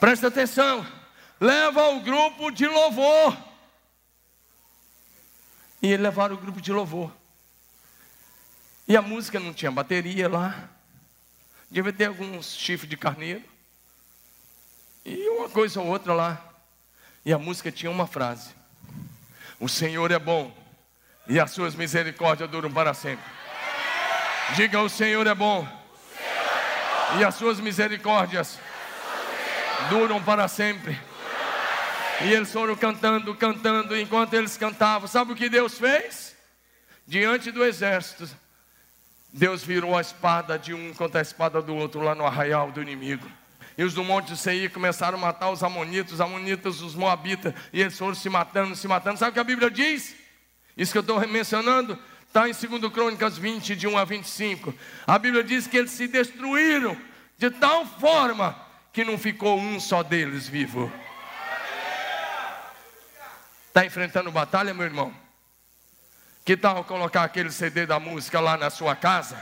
Presta atenção. Leva o grupo de louvor. E eles levaram o grupo de louvor. E a música não tinha bateria lá. Devia ter alguns chifres de carneiro. E uma coisa ou outra lá. E a música tinha uma frase: O Senhor é bom e as suas misericórdias duram para sempre. Diga: O Senhor é bom, e as suas misericórdias duram para sempre. E eles foram cantando, cantando, enquanto eles cantavam, sabe o que Deus fez? Diante do exército, Deus virou a espada de um contra a espada do outro lá no arraial do inimigo. E os do Monte de Seir começaram a matar os amonitas, os amonitas, os moabitas, e eles foram se matando, se matando. Sabe o que a Bíblia diz? Isso que eu estou mencionando está em 2 Crônicas 20, de 1 a 25. A Bíblia diz que eles se destruíram de tal forma que não ficou um só deles vivo. Está enfrentando batalha, meu irmão? Que tal colocar aquele CD da música lá na sua casa?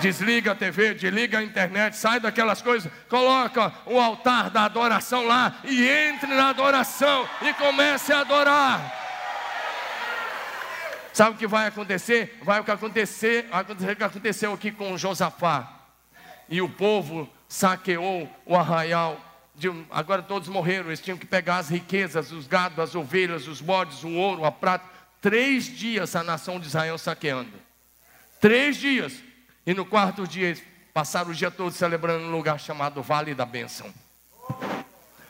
Desliga a TV, desliga a internet, sai daquelas coisas, coloca o altar da adoração lá e entre na adoração e comece a adorar. Sabe o que vai acontecer? Vai o que acontecer, acontecer o que aconteceu aqui com Josafá. E o povo saqueou o arraial. De, agora todos morreram, eles tinham que pegar as riquezas, os gados, as ovelhas, os bodes, o ouro, a prata. Três dias a nação de Israel saqueando. Três dias. E no quarto dia eles passaram o dia todo celebrando um lugar chamado Vale da Bênção.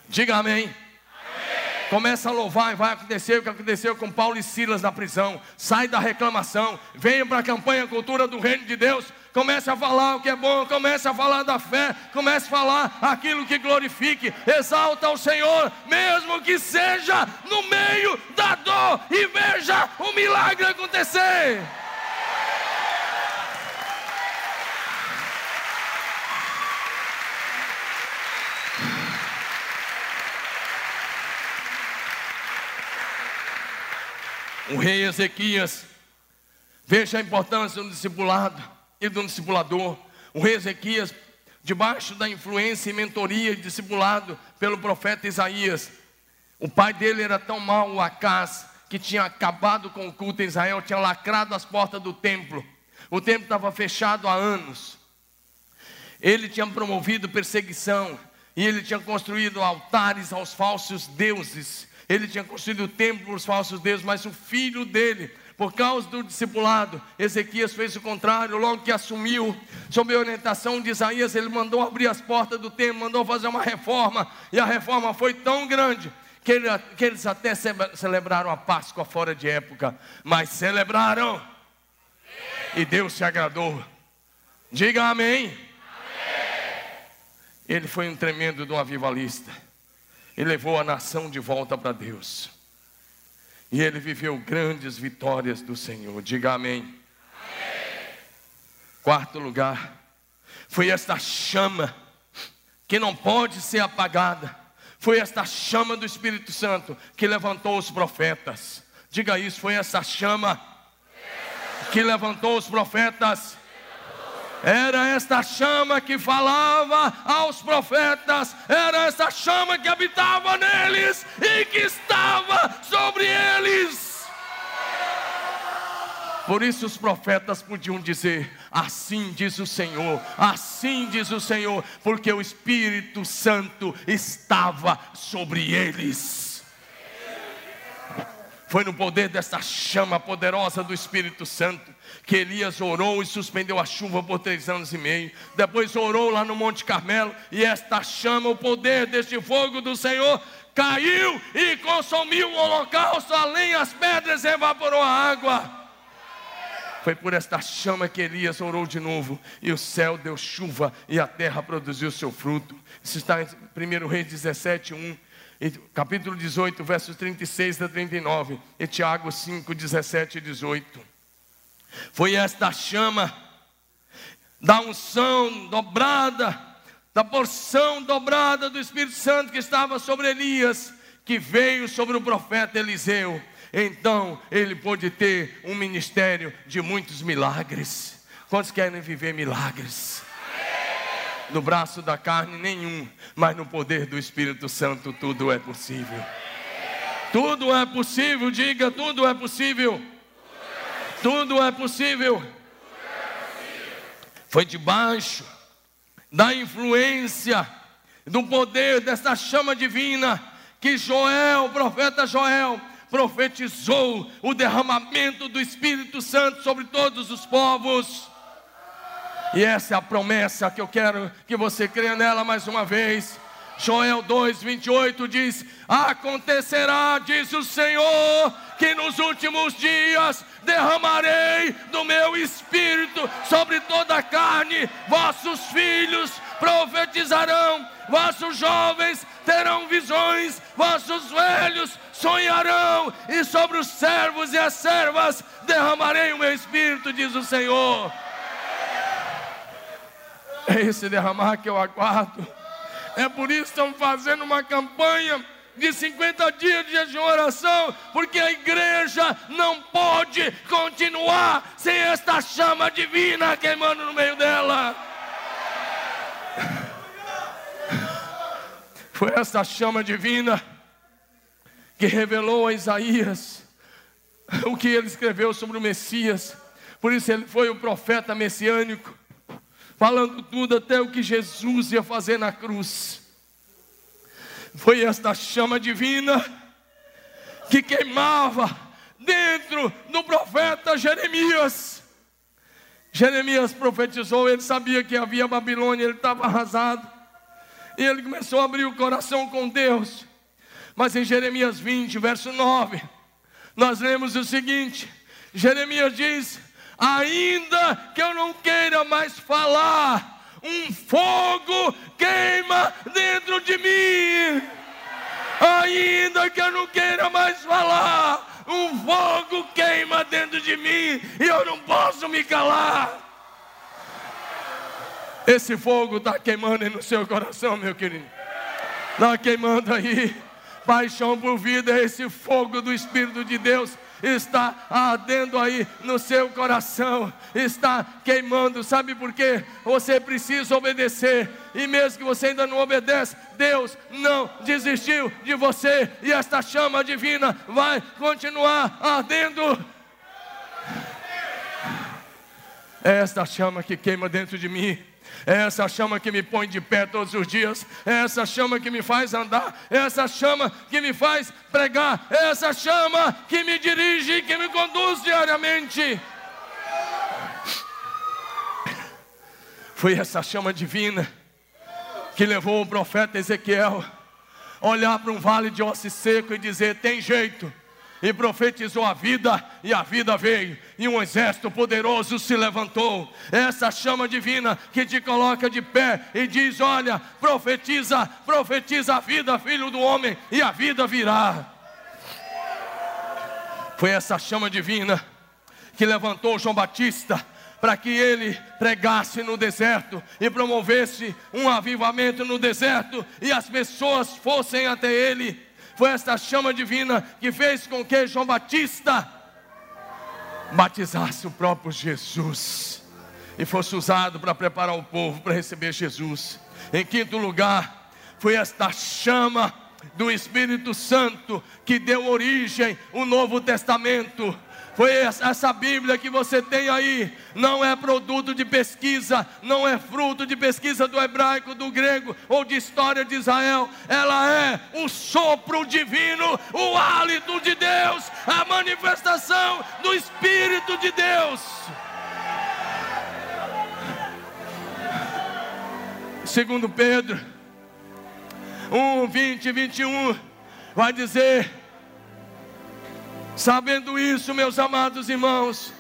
Diga amém. Começa a louvar e vai acontecer o que aconteceu com Paulo e Silas na prisão. Sai da reclamação, venha para a campanha Cultura do Reino de Deus. Comece a falar o que é bom, comece a falar da fé, comece a falar aquilo que glorifique, exalta o Senhor, mesmo que seja no meio da dor, e veja o milagre acontecer. O rei Ezequias. Veja a importância do discipulado e do discipulador. O rei Ezequias debaixo da influência e mentoria e discipulado pelo profeta Isaías. O pai dele era tão mau, o Acaz, que tinha acabado com o culto em Israel, tinha lacrado as portas do templo. O templo estava fechado há anos. Ele tinha promovido perseguição e ele tinha construído altares aos falsos deuses. Ele tinha construído templos para os falsos deuses, mas o filho dele por causa do discipulado, Ezequias fez o contrário, logo que assumiu, sob a orientação de Isaías, ele mandou abrir as portas do templo, mandou fazer uma reforma, e a reforma foi tão grande que, ele, que eles até celebraram a Páscoa fora de época, mas celebraram, e Deus se agradou. Diga amém. amém. Ele foi um tremendo de um avivalista, e levou a nação de volta para Deus. E ele viveu grandes vitórias do Senhor. Diga amém. amém. Quarto lugar, foi esta chama que não pode ser apagada. Foi esta chama do Espírito Santo que levantou os profetas. Diga isso, foi essa chama que levantou os profetas. Era esta chama que falava aos profetas, era esta chama que habitava neles e que estava sobre eles. Por isso os profetas podiam dizer: Assim diz o Senhor, assim diz o Senhor, porque o Espírito Santo estava sobre eles. Foi no poder dessa chama poderosa do Espírito Santo que Elias orou e suspendeu a chuva por três anos e meio. Depois orou lá no Monte Carmelo e esta chama, o poder deste fogo do Senhor, caiu e consumiu o holocausto, além as pedras evaporou a água. Foi por esta chama que Elias orou de novo, e o céu deu chuva, e a terra produziu seu fruto. Isso está em 1 Reis 17, 1 capítulo 18, versos 36 a 39, e Tiago 5, 17 e 18. Foi esta chama da unção dobrada, da porção dobrada do Espírito Santo que estava sobre Elias, que veio sobre o profeta Eliseu. Então ele pôde ter um ministério de muitos milagres. Quantos querem viver milagres? No braço da carne nenhum, mas no poder do Espírito Santo tudo é possível. Tudo é possível, diga, tudo é possível. Tudo é possível. Foi debaixo da influência, do poder dessa chama divina que Joel, o profeta Joel, profetizou o derramamento do Espírito Santo sobre todos os povos. E essa é a promessa que eu quero que você creia nela mais uma vez. Joel 2:28 diz: Acontecerá, diz o Senhor, que nos últimos dias derramarei do meu espírito sobre toda a carne, vossos filhos profetizarão, vossos jovens terão visões, vossos velhos sonharão, e sobre os servos e as servas derramarei o meu espírito, diz o Senhor. É esse derramar que eu aguardo. É por isso que estamos fazendo uma campanha de 50 dias de jejum e oração, porque a igreja não pode continuar sem esta chama divina queimando no meio dela. Foi essa chama divina que revelou a Isaías o que ele escreveu sobre o Messias. Por isso ele foi o profeta messiânico falando tudo até o que Jesus ia fazer na cruz. Foi esta chama divina que queimava dentro do profeta Jeremias. Jeremias profetizou, ele sabia que havia Babilônia, ele estava arrasado. E ele começou a abrir o coração com Deus. Mas em Jeremias 20, verso 9, nós lemos o seguinte: Jeremias diz: ainda que eu não queira mais falar, um fogo queima dentro de mim. Ainda que eu não queira mais falar, um fogo queima dentro de mim e eu não posso me calar. Esse fogo está queimando aí no seu coração, meu querido. Está queimando aí. Paixão por vida é esse fogo do Espírito de Deus está ardendo aí no seu coração, está queimando. Sabe por quê? Você precisa obedecer. E mesmo que você ainda não obedece, Deus não desistiu de você. E esta chama divina vai continuar ardendo. É esta chama que queima dentro de mim. É essa chama que me põe de pé todos os dias. É essa chama que me faz andar. É essa chama que me faz pregar. É essa chama que me dirige que me conduz diariamente. Foi essa chama divina que levou o profeta Ezequiel a olhar para um vale de osso seco e dizer: tem jeito e profetizou a vida, e a vida veio, e um exército poderoso se levantou. Essa chama divina que te coloca de pé e diz: Olha, profetiza, profetiza a vida, filho do homem, e a vida virá. Foi essa chama divina que levantou João Batista para que ele pregasse no deserto e promovesse um avivamento no deserto e as pessoas fossem até ele foi esta chama divina que fez com que João Batista batizasse o próprio Jesus e fosse usado para preparar o povo para receber Jesus. Em quinto lugar, foi esta chama do Espírito Santo que deu origem ao Novo Testamento. Foi essa Bíblia que você tem aí, não é produto de pesquisa, não é fruto de pesquisa do hebraico, do grego ou de história de Israel, ela é o sopro divino, o hálito de Deus, a manifestação do Espírito de Deus. Segundo Pedro 1, 20 e 21, vai dizer Sabendo isso, meus amados irmãos,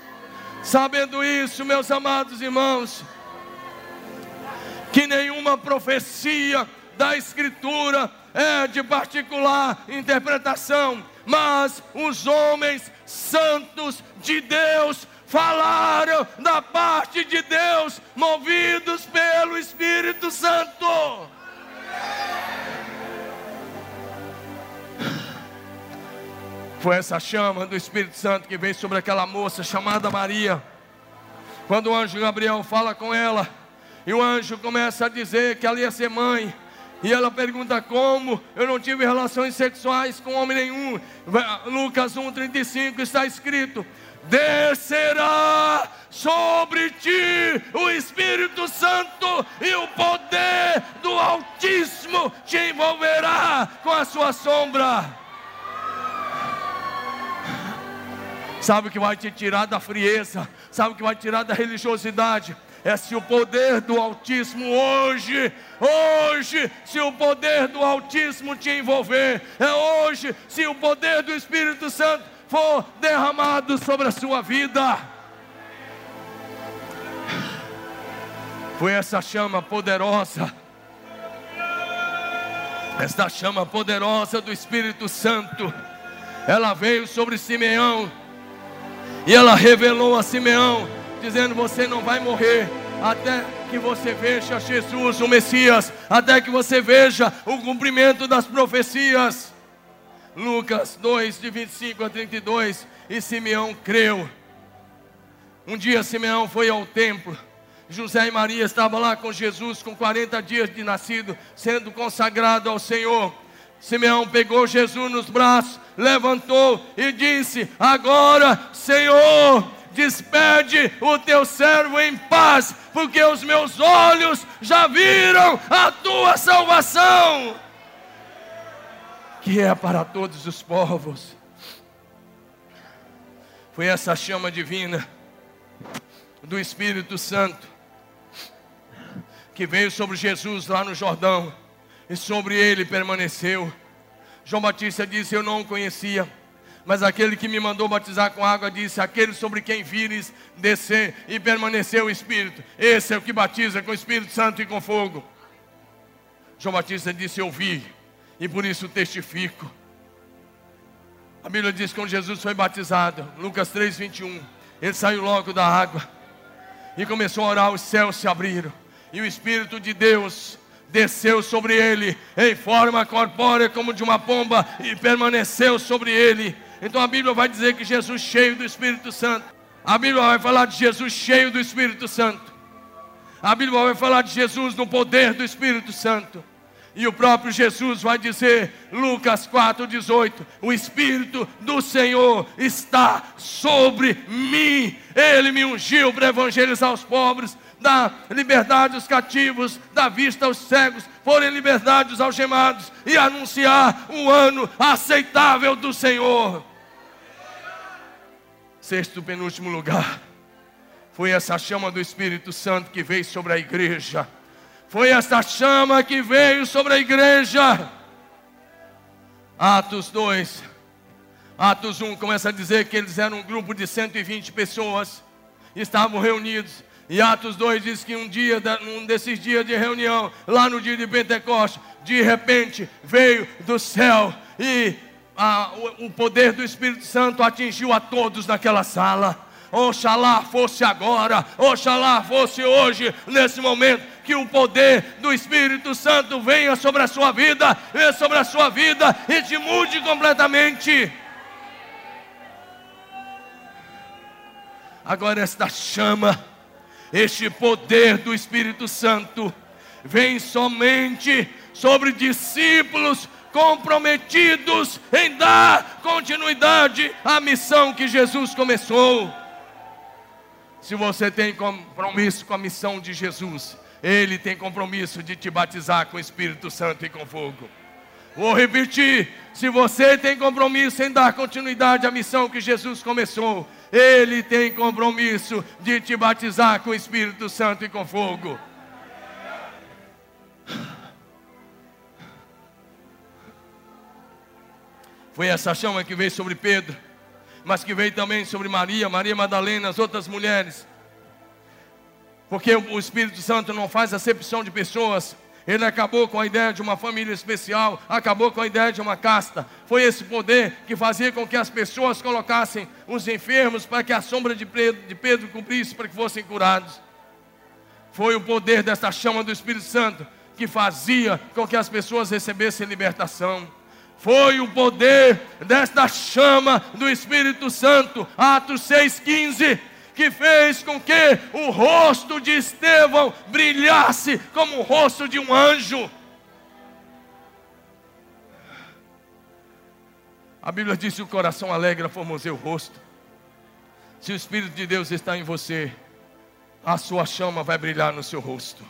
sabendo isso, meus amados irmãos, que nenhuma profecia da Escritura é de particular interpretação, mas os homens santos de Deus falaram da parte de Deus, movidos pelo Espírito Santo. Foi essa chama do Espírito Santo que veio sobre aquela moça chamada Maria. Quando o anjo Gabriel fala com ela, e o anjo começa a dizer que ela ia ser mãe. E ela pergunta como eu não tive relações sexuais com homem nenhum. Lucas 1,35 está escrito: Descerá sobre ti o Espírito Santo e o poder do Altíssimo te envolverá com a sua sombra. Sabe o que vai te tirar da frieza? Sabe o que vai tirar da religiosidade? É se o poder do Altíssimo hoje, hoje, se o poder do Altíssimo te envolver, é hoje, se o poder do Espírito Santo for derramado sobre a sua vida. Foi essa chama poderosa, essa chama poderosa do Espírito Santo, ela veio sobre Simeão e ela revelou a Simeão, dizendo: Você não vai morrer até que você veja Jesus, o Messias, até que você veja o cumprimento das profecias. Lucas 2, de 25 a 32. E Simeão creu. Um dia Simeão foi ao templo. José e Maria estavam lá com Jesus, com 40 dias de nascido, sendo consagrado ao Senhor. Simeão pegou Jesus nos braços, levantou e disse: Agora, Senhor, despede o teu servo em paz, porque os meus olhos já viram a tua salvação, que é para todos os povos. Foi essa chama divina do Espírito Santo que veio sobre Jesus lá no Jordão e sobre ele permaneceu. João Batista disse: Eu não o conhecia. Mas aquele que me mandou batizar com água disse: Aquele sobre quem vires descer e permanecer o Espírito, esse é o que batiza com o Espírito Santo e com fogo. João Batista disse: Eu vi, e por isso testifico. A Bíblia diz que quando Jesus foi batizado, Lucas 3, 21, ele saiu logo da água e começou a orar, os céus se abriram, e o Espírito de Deus desceu sobre ele em forma corpórea como de uma pomba e permaneceu sobre ele. Então a Bíblia vai dizer que Jesus cheio do Espírito Santo. A Bíblia vai falar de Jesus cheio do Espírito Santo. A Bíblia vai falar de Jesus no poder do Espírito Santo. E o próprio Jesus vai dizer, Lucas 4,18: O Espírito do Senhor está sobre mim. Ele me ungiu para evangelizar os pobres, dar liberdade aos cativos, dar vista aos cegos, pôr em liberdade os algemados e anunciar o ano aceitável do Senhor. Sexto penúltimo lugar, foi essa chama do Espírito Santo que veio sobre a igreja foi essa chama que veio sobre a igreja. Atos 2, Atos 1 começa a dizer que eles eram um grupo de 120 pessoas, estavam reunidos. E Atos 2 diz que um dia, um desses dias de reunião, lá no dia de Pentecostes, de repente veio do céu e o, o poder do Espírito Santo atingiu a todos naquela sala. Oxalá fosse agora, oxalá fosse hoje, nesse momento, que o poder do Espírito Santo venha sobre a sua vida, venha sobre a sua vida e te mude completamente. Agora, esta chama, este poder do Espírito Santo, vem somente sobre discípulos comprometidos em dar continuidade à missão que Jesus começou. Se você tem compromisso com a missão de Jesus, Ele tem compromisso de te batizar com o Espírito Santo e com fogo. Vou repetir: se você tem compromisso em dar continuidade à missão que Jesus começou, Ele tem compromisso de te batizar com o Espírito Santo e com fogo. Foi essa chama que veio sobre Pedro mas que veio também sobre Maria, Maria Madalena, as outras mulheres. Porque o Espírito Santo não faz acepção de pessoas. Ele acabou com a ideia de uma família especial, acabou com a ideia de uma casta. Foi esse poder que fazia com que as pessoas colocassem os enfermos para que a sombra de Pedro, de Pedro cumprisse, para que fossem curados. Foi o poder dessa chama do Espírito Santo que fazia com que as pessoas recebessem libertação foi o poder desta chama do Espírito Santo, Atos 6,15, que fez com que o rosto de Estevão brilhasse como o rosto de um anjo. A Bíblia diz que o coração alegra formoseia o rosto. Se o Espírito de Deus está em você, a sua chama vai brilhar no seu rosto.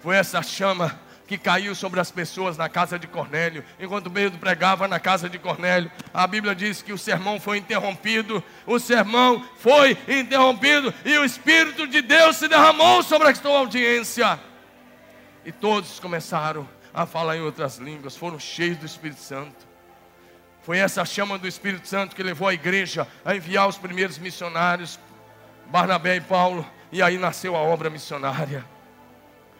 Foi essa chama que caiu sobre as pessoas na casa de Cornélio, enquanto Pedro pregava na casa de Cornélio. A Bíblia diz que o sermão foi interrompido, o sermão foi interrompido e o Espírito de Deus se derramou sobre a sua audiência. E todos começaram a falar em outras línguas, foram cheios do Espírito Santo. Foi essa chama do Espírito Santo que levou a igreja a enviar os primeiros missionários, Barnabé e Paulo, e aí nasceu a obra missionária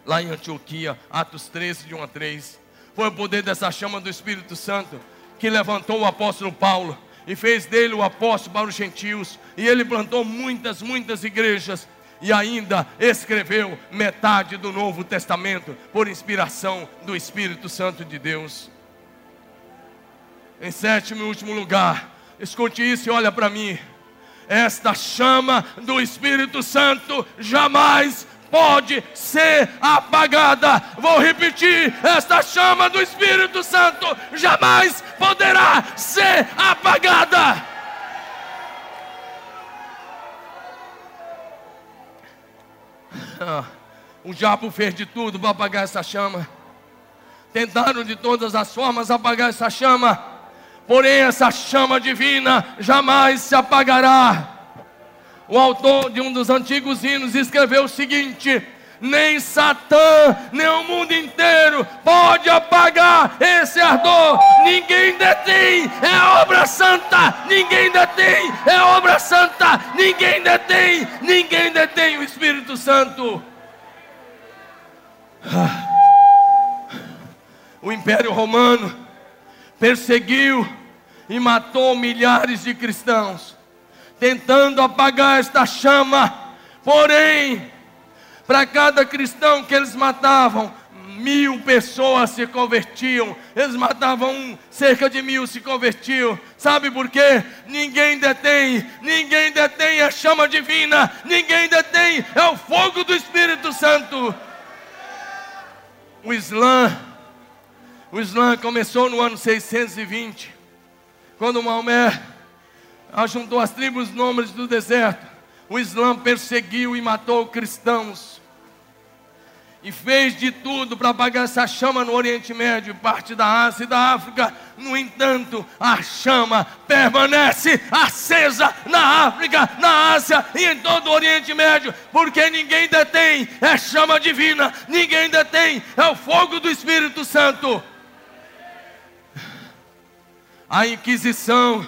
lá em Antioquia, Atos 13, de 1 a 3. Foi o poder dessa chama do Espírito Santo que levantou o apóstolo Paulo e fez dele o apóstolo para os gentios. E ele plantou muitas, muitas igrejas e ainda escreveu metade do Novo Testamento por inspiração do Espírito Santo de Deus. Em sétimo e último lugar, escute isso e olha para mim. Esta chama do Espírito Santo jamais pode ser apagada. Vou repetir: esta chama do Espírito Santo jamais poderá ser apagada. O diabo fez de tudo para apagar essa chama. Tentaram de todas as formas apagar essa chama. Porém, essa chama divina jamais se apagará o autor de um dos antigos hinos escreveu o seguinte: nem Satã, nem o mundo inteiro pode apagar esse ardor. Ninguém detém, é obra santa. Ninguém detém, é obra santa. Ninguém detém, ninguém detém o Espírito Santo. O Império Romano perseguiu e matou milhares de cristãos tentando apagar esta chama. Porém, para cada cristão que eles matavam, mil pessoas se convertiam. Eles matavam um, cerca de mil se convertiam. Sabe por quê? Ninguém detém, ninguém detém a chama divina, ninguém detém, é o fogo do Espírito Santo. O Islã, o Islã começou no ano 620, quando Maomé ajuntou as tribos nômades do deserto. O Islã perseguiu e matou cristãos e fez de tudo para apagar essa chama no Oriente Médio, parte da Ásia e da África. No entanto, a chama permanece acesa na África, na Ásia e em todo o Oriente Médio, porque ninguém detém, é chama divina, ninguém detém, é o fogo do Espírito Santo. A Inquisição,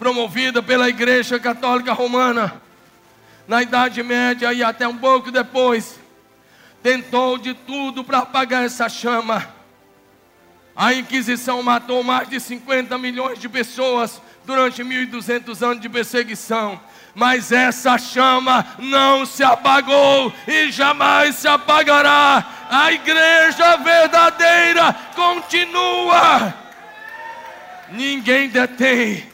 promovida pela Igreja Católica Romana, na Idade Média e até um pouco depois, tentou de tudo para apagar essa chama. A Inquisição matou mais de 50 milhões de pessoas durante 1.200 anos de perseguição. Mas essa chama não se apagou e jamais se apagará. A igreja verdadeira continua. Ninguém detém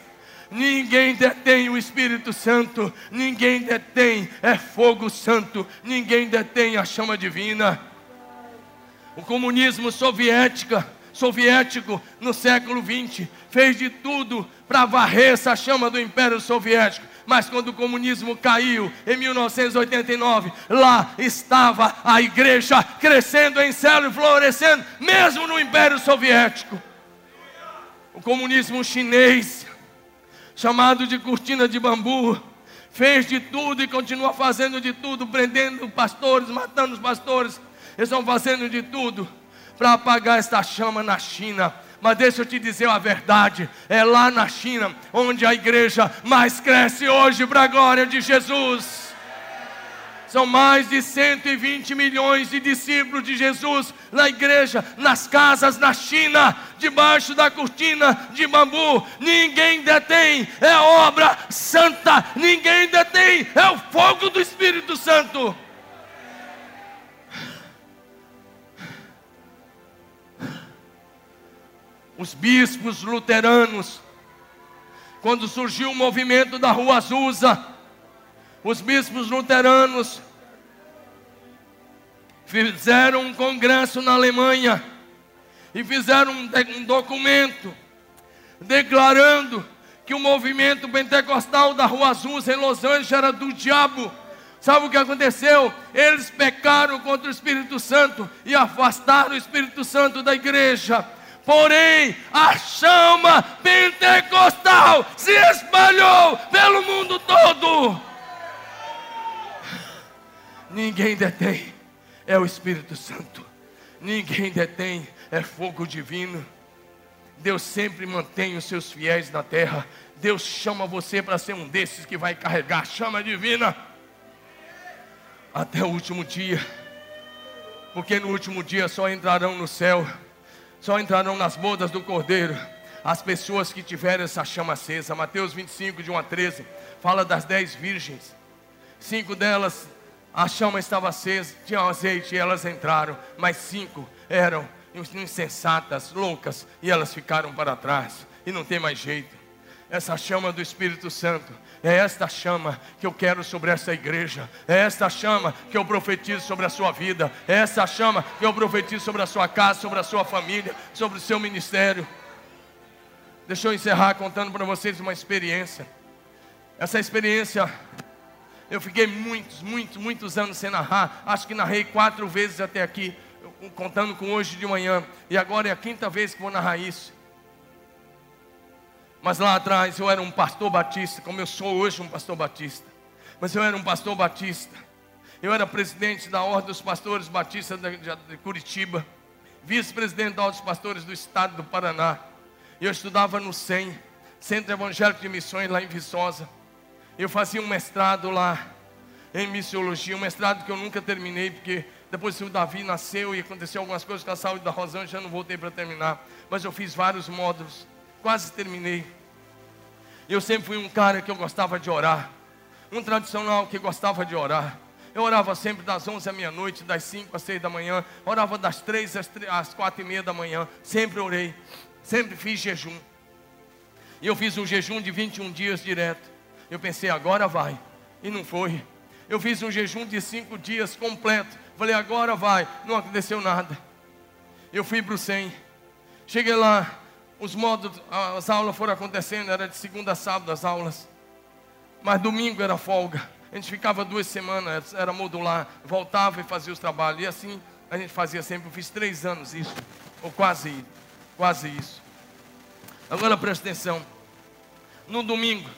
Ninguém detém o Espírito Santo, ninguém detém, é fogo santo, ninguém detém a chama divina. O comunismo soviético, soviético no século XX fez de tudo para varrer essa chama do Império Soviético. Mas quando o comunismo caiu em 1989, lá estava a igreja crescendo em céu e florescendo, mesmo no Império Soviético. O comunismo chinês chamado de cortina de bambu, fez de tudo e continua fazendo de tudo, prendendo pastores, matando os pastores. Eles estão fazendo de tudo para apagar esta chama na China. Mas deixa eu te dizer a verdade: é lá na China onde a igreja mais cresce hoje para a glória de Jesus. São mais de 120 milhões de discípulos de Jesus na igreja, nas casas, na China, debaixo da cortina de bambu. Ninguém detém, é obra santa. Ninguém detém, é o fogo do Espírito Santo. Os bispos luteranos, quando surgiu o movimento da Rua Azusa, os bispos luteranos fizeram um congresso na Alemanha e fizeram um, um documento declarando que o movimento pentecostal da Rua Azul em Los Angeles era do diabo. Sabe o que aconteceu? Eles pecaram contra o Espírito Santo e afastaram o Espírito Santo da igreja. Porém, a chama pentecostal se espalhou pelo mundo todo. Ninguém detém, é o Espírito Santo. Ninguém detém, é fogo divino. Deus sempre mantém os seus fiéis na terra. Deus chama você para ser um desses que vai carregar chama divina até o último dia. Porque no último dia só entrarão no céu, só entrarão nas bodas do Cordeiro as pessoas que tiverem essa chama acesa. Mateus 25, de 1 a 13, fala das dez virgens. Cinco delas a chama estava acesa, tinha azeite e elas entraram, mas cinco eram insensatas, loucas, e elas ficaram para trás, e não tem mais jeito. Essa chama do Espírito Santo, é esta chama que eu quero sobre essa igreja, é esta chama que eu profetizo sobre a sua vida, é essa chama que eu profetizo sobre a sua casa, sobre a sua família, sobre o seu ministério. Deixa eu encerrar contando para vocês uma experiência. Essa experiência eu fiquei muitos, muitos, muitos anos sem narrar. Acho que narrei quatro vezes até aqui, contando com hoje de manhã. E agora é a quinta vez que vou narrar isso. Mas lá atrás eu era um pastor batista, como eu sou hoje um pastor batista. Mas eu era um pastor batista. Eu era presidente da Ordem dos Pastores Batistas de Curitiba, vice-presidente da Ordem dos Pastores do Estado do Paraná. Eu estudava no CEM, Centro Evangélico de Missões, lá em Viçosa. Eu fazia um mestrado lá em missiologia, um mestrado que eu nunca terminei, porque depois o Davi nasceu e aconteceu algumas coisas com a saúde da Rosângela, já não voltei para terminar. Mas eu fiz vários módulos, quase terminei. Eu sempre fui um cara que eu gostava de orar, um tradicional que gostava de orar. Eu orava sempre das 11 à meia-noite, das 5 às 6 da manhã, orava das 3 às, 3, às 4 e meia da manhã, sempre orei, sempre fiz jejum. E eu fiz um jejum de 21 dias direto. Eu pensei, agora vai. E não foi. Eu fiz um jejum de 5 dias completo. Falei, agora vai. Não aconteceu nada. Eu fui para o 100. Cheguei lá, os modos, as aulas foram acontecendo, era de segunda a sábado as aulas. Mas domingo era folga. A gente ficava duas semanas, era modular, voltava e fazia os trabalhos. E assim a gente fazia sempre. Eu fiz três anos isso, ou quase, quase isso. Agora presta atenção. No domingo,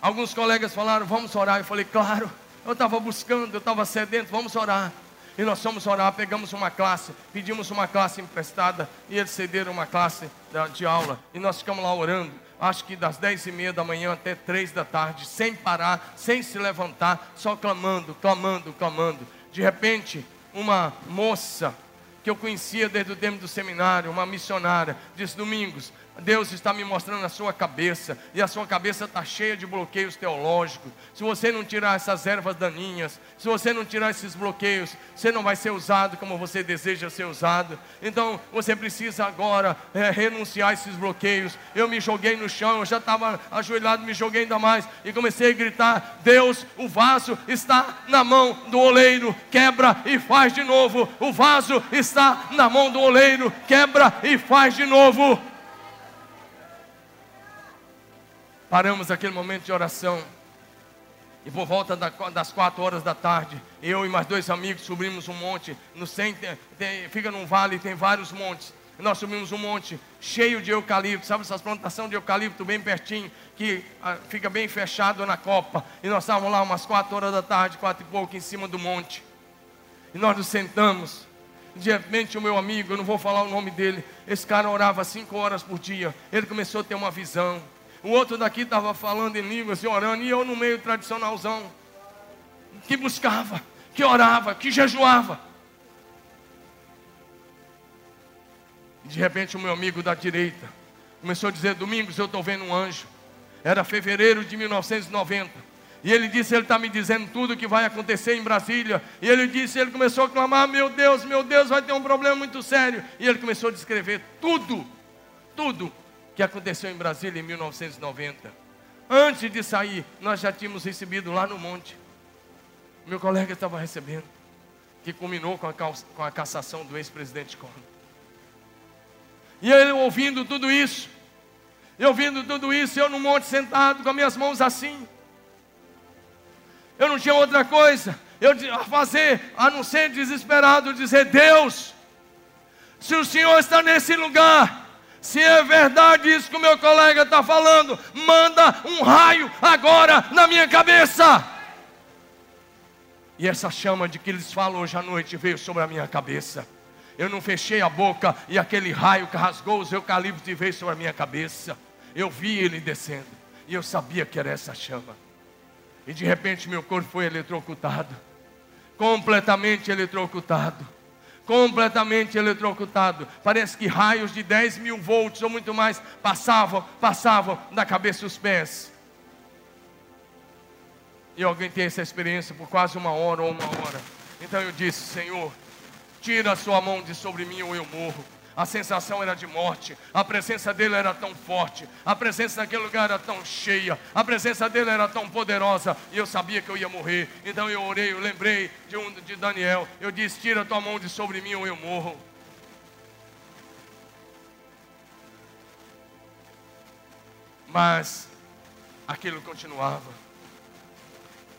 alguns colegas falaram, vamos orar. Eu falei, claro. Eu estava buscando, eu estava sedento, vamos orar. E nós fomos orar, pegamos uma classe, pedimos uma classe emprestada e eles cederam uma classe de aula. E nós ficamos lá orando acho que das dez e meia da manhã até três da tarde, sem parar, sem se levantar, só clamando, clamando, clamando. De repente, uma moça que eu conhecia desde o tempo do seminário, uma missionária, disse: Domingos, Deus está me mostrando a sua cabeça, e a sua cabeça está cheia de bloqueios teológicos. Se você não tirar essas ervas daninhas, se você não tirar esses bloqueios, você não vai ser usado como você deseja ser usado. Então você precisa agora é, renunciar a esses bloqueios. Eu me joguei no chão, eu já estava ajoelhado, me joguei ainda mais e comecei a gritar: Deus, o vaso está na mão do oleiro, quebra e faz de novo. O vaso está na mão do oleiro, quebra e faz de novo. Paramos aquele momento de oração. E por volta das quatro horas da tarde, eu e mais dois amigos subimos um monte. No centro, tem, fica num vale, tem vários montes. Nós subimos um monte cheio de eucalipto, sabe essas plantações de eucalipto bem pertinho, que ah, fica bem fechado na copa. E nós estávamos lá umas quatro horas da tarde, quatro e pouco, em cima do monte. E nós nos sentamos. De repente, o meu amigo, eu não vou falar o nome dele, esse cara orava cinco horas por dia. Ele começou a ter uma visão. O outro daqui estava falando em línguas e orando, e eu no meio tradicionalzão, que buscava, que orava, que jejuava. De repente o meu amigo da direita começou a dizer: Domingos, eu estou vendo um anjo. Era fevereiro de 1990. E ele disse: Ele está me dizendo tudo o que vai acontecer em Brasília. E ele disse: Ele começou a clamar: Meu Deus, meu Deus, vai ter um problema muito sério. E ele começou a descrever tudo, tudo que aconteceu em Brasília em 1990. Antes de sair, nós já tínhamos recebido lá no monte. Meu colega estava recebendo, que culminou com a, com a cassação do ex-presidente Collor. E ele ouvindo tudo isso, eu ouvindo tudo isso, eu no monte sentado com as minhas mãos assim. Eu não tinha outra coisa eu a fazer a não ser desesperado dizer: Deus, se o Senhor está nesse lugar, se é verdade isso que o meu colega está falando, manda um raio agora na minha cabeça. E essa chama de que eles falam hoje à noite veio sobre a minha cabeça. Eu não fechei a boca e aquele raio que rasgou os eucaliptos veio sobre a minha cabeça. Eu vi ele descendo e eu sabia que era essa chama. E de repente meu corpo foi eletrocutado completamente eletrocutado completamente eletrocutado. Parece que raios de 10 mil volts ou muito mais passavam, passavam da cabeça aos pés. E alguém tem essa experiência por quase uma hora ou uma hora. Então eu disse: Senhor, tira a sua mão de sobre mim ou eu morro a sensação era de morte, a presença dele era tão forte, a presença naquele lugar era tão cheia, a presença dele era tão poderosa, e eu sabia que eu ia morrer. Então eu orei, eu lembrei de um de Daniel, eu disse: Tira tua mão de sobre mim ou eu morro. Mas aquilo continuava.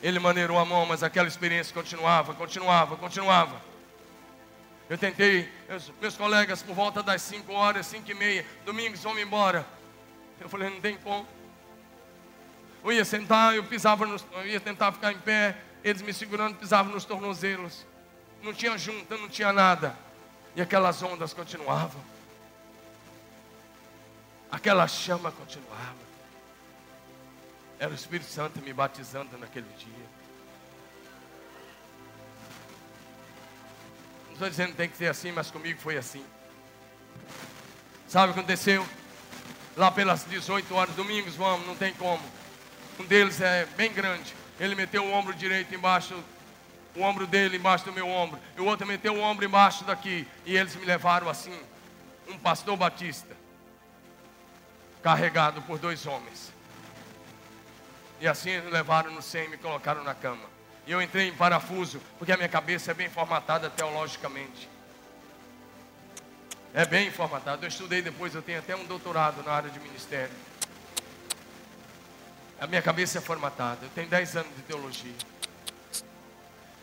Ele maneirou a mão, mas aquela experiência continuava, continuava, continuava. Eu tentei, meus, colegas, por volta das 5 horas, 5 e meia, domingos, vamos embora. Eu falei, não tem como. Eu ia sentar, eu pisava, nos, eu ia tentar ficar em pé, eles me segurando, pisavam nos tornozelos. Não tinha junta, não tinha nada. E aquelas ondas continuavam. Aquela chama continuava. Era o Espírito Santo me batizando naquele dia. Estou dizendo que tem que ser assim, mas comigo foi assim. Sabe o que aconteceu? Lá pelas 18 horas, domingos, vamos, não tem como. Um deles é bem grande. Ele meteu o ombro direito embaixo o ombro dele embaixo do meu ombro, e o outro meteu o ombro embaixo daqui, e eles me levaram assim, um pastor batista, carregado por dois homens. E assim levaram no SEM e me colocaram na cama. E eu entrei em parafuso, porque a minha cabeça é bem formatada teologicamente. É bem formatada. Eu estudei depois, eu tenho até um doutorado na área de ministério. A minha cabeça é formatada. Eu tenho 10 anos de teologia.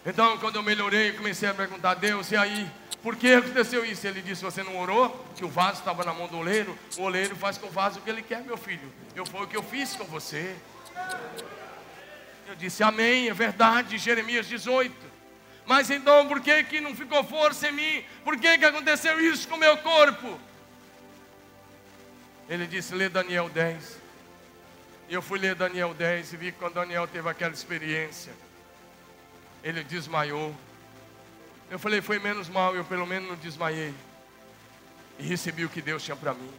Então, quando eu melhorei, comecei a perguntar a Deus, e aí, por que aconteceu isso? Ele disse: Você não orou? Que o vaso estava na mão do oleiro. O oleiro faz com o vaso o que ele quer, meu filho. Eu foi o que eu fiz com você. Eu disse: Amém, é verdade. Jeremias 18. Mas então, por que, que não ficou força em mim? Por que, que aconteceu isso com o meu corpo? Ele disse: Lê Daniel 10. E eu fui ler Daniel 10 e vi que quando Daniel teve aquela experiência ele desmaiou. Eu falei, foi menos mal, eu pelo menos não desmaiei. E recebi o que Deus tinha para mim.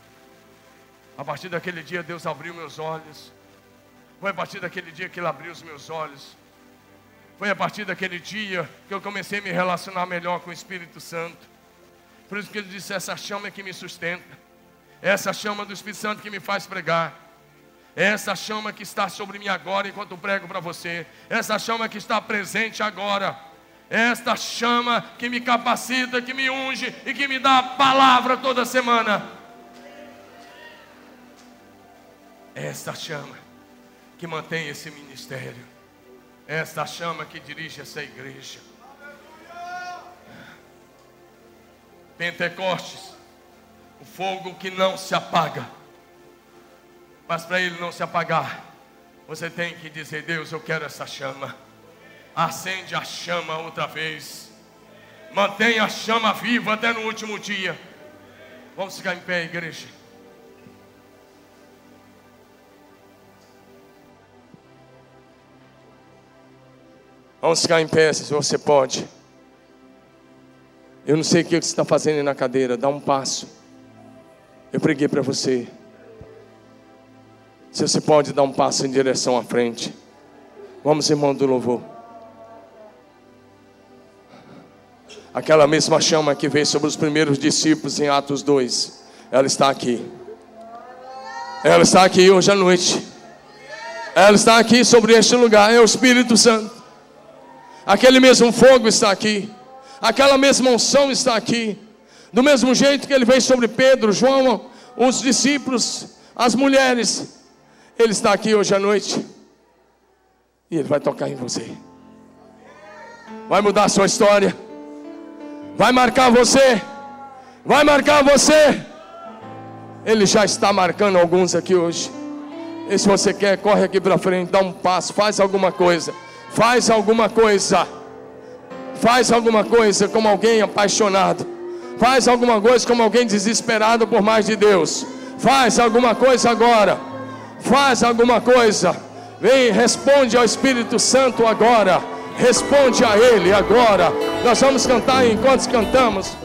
A partir daquele dia, Deus abriu meus olhos. Foi a partir daquele dia que Ele abriu os meus olhos. Foi a partir daquele dia que eu comecei a me relacionar melhor com o Espírito Santo. Por isso que Ele disse: essa chama é que me sustenta. Essa chama do Espírito Santo que me faz pregar. Essa chama que está sobre mim agora enquanto prego para você. Essa chama que está presente agora. Esta chama que me capacita, que me unge e que me dá a palavra toda semana. Esta chama que mantém esse ministério. Esta chama que dirige essa igreja. Pentecostes, o fogo que não se apaga mas para ele não se apagar, você tem que dizer: Deus, eu quero essa chama. Acende a chama outra vez. Mantenha a chama viva até no último dia. Vamos ficar em pé, igreja. Vamos ficar em pé se você pode. Eu não sei o que você está fazendo na cadeira, dá um passo. Eu preguei para você. Se você pode dar um passo em direção à frente. Vamos, irmão do louvor. Aquela mesma chama que veio sobre os primeiros discípulos em Atos 2, ela está aqui. Ela está aqui hoje à noite. Ela está aqui sobre este lugar, é o Espírito Santo. Aquele mesmo fogo está aqui. Aquela mesma unção está aqui. Do mesmo jeito que ele veio sobre Pedro, João, os discípulos, as mulheres, ele está aqui hoje à noite. E Ele vai tocar em você. Vai mudar a sua história. Vai marcar você. Vai marcar você. Ele já está marcando alguns aqui hoje. E se você quer, corre aqui para frente, dá um passo, faz alguma coisa. Faz alguma coisa. Faz alguma coisa como alguém apaixonado. Faz alguma coisa como alguém desesperado por mais de Deus. Faz alguma coisa agora. Faz alguma coisa. Vem, responde ao Espírito Santo agora. Responde a Ele agora. Nós vamos cantar enquanto cantamos.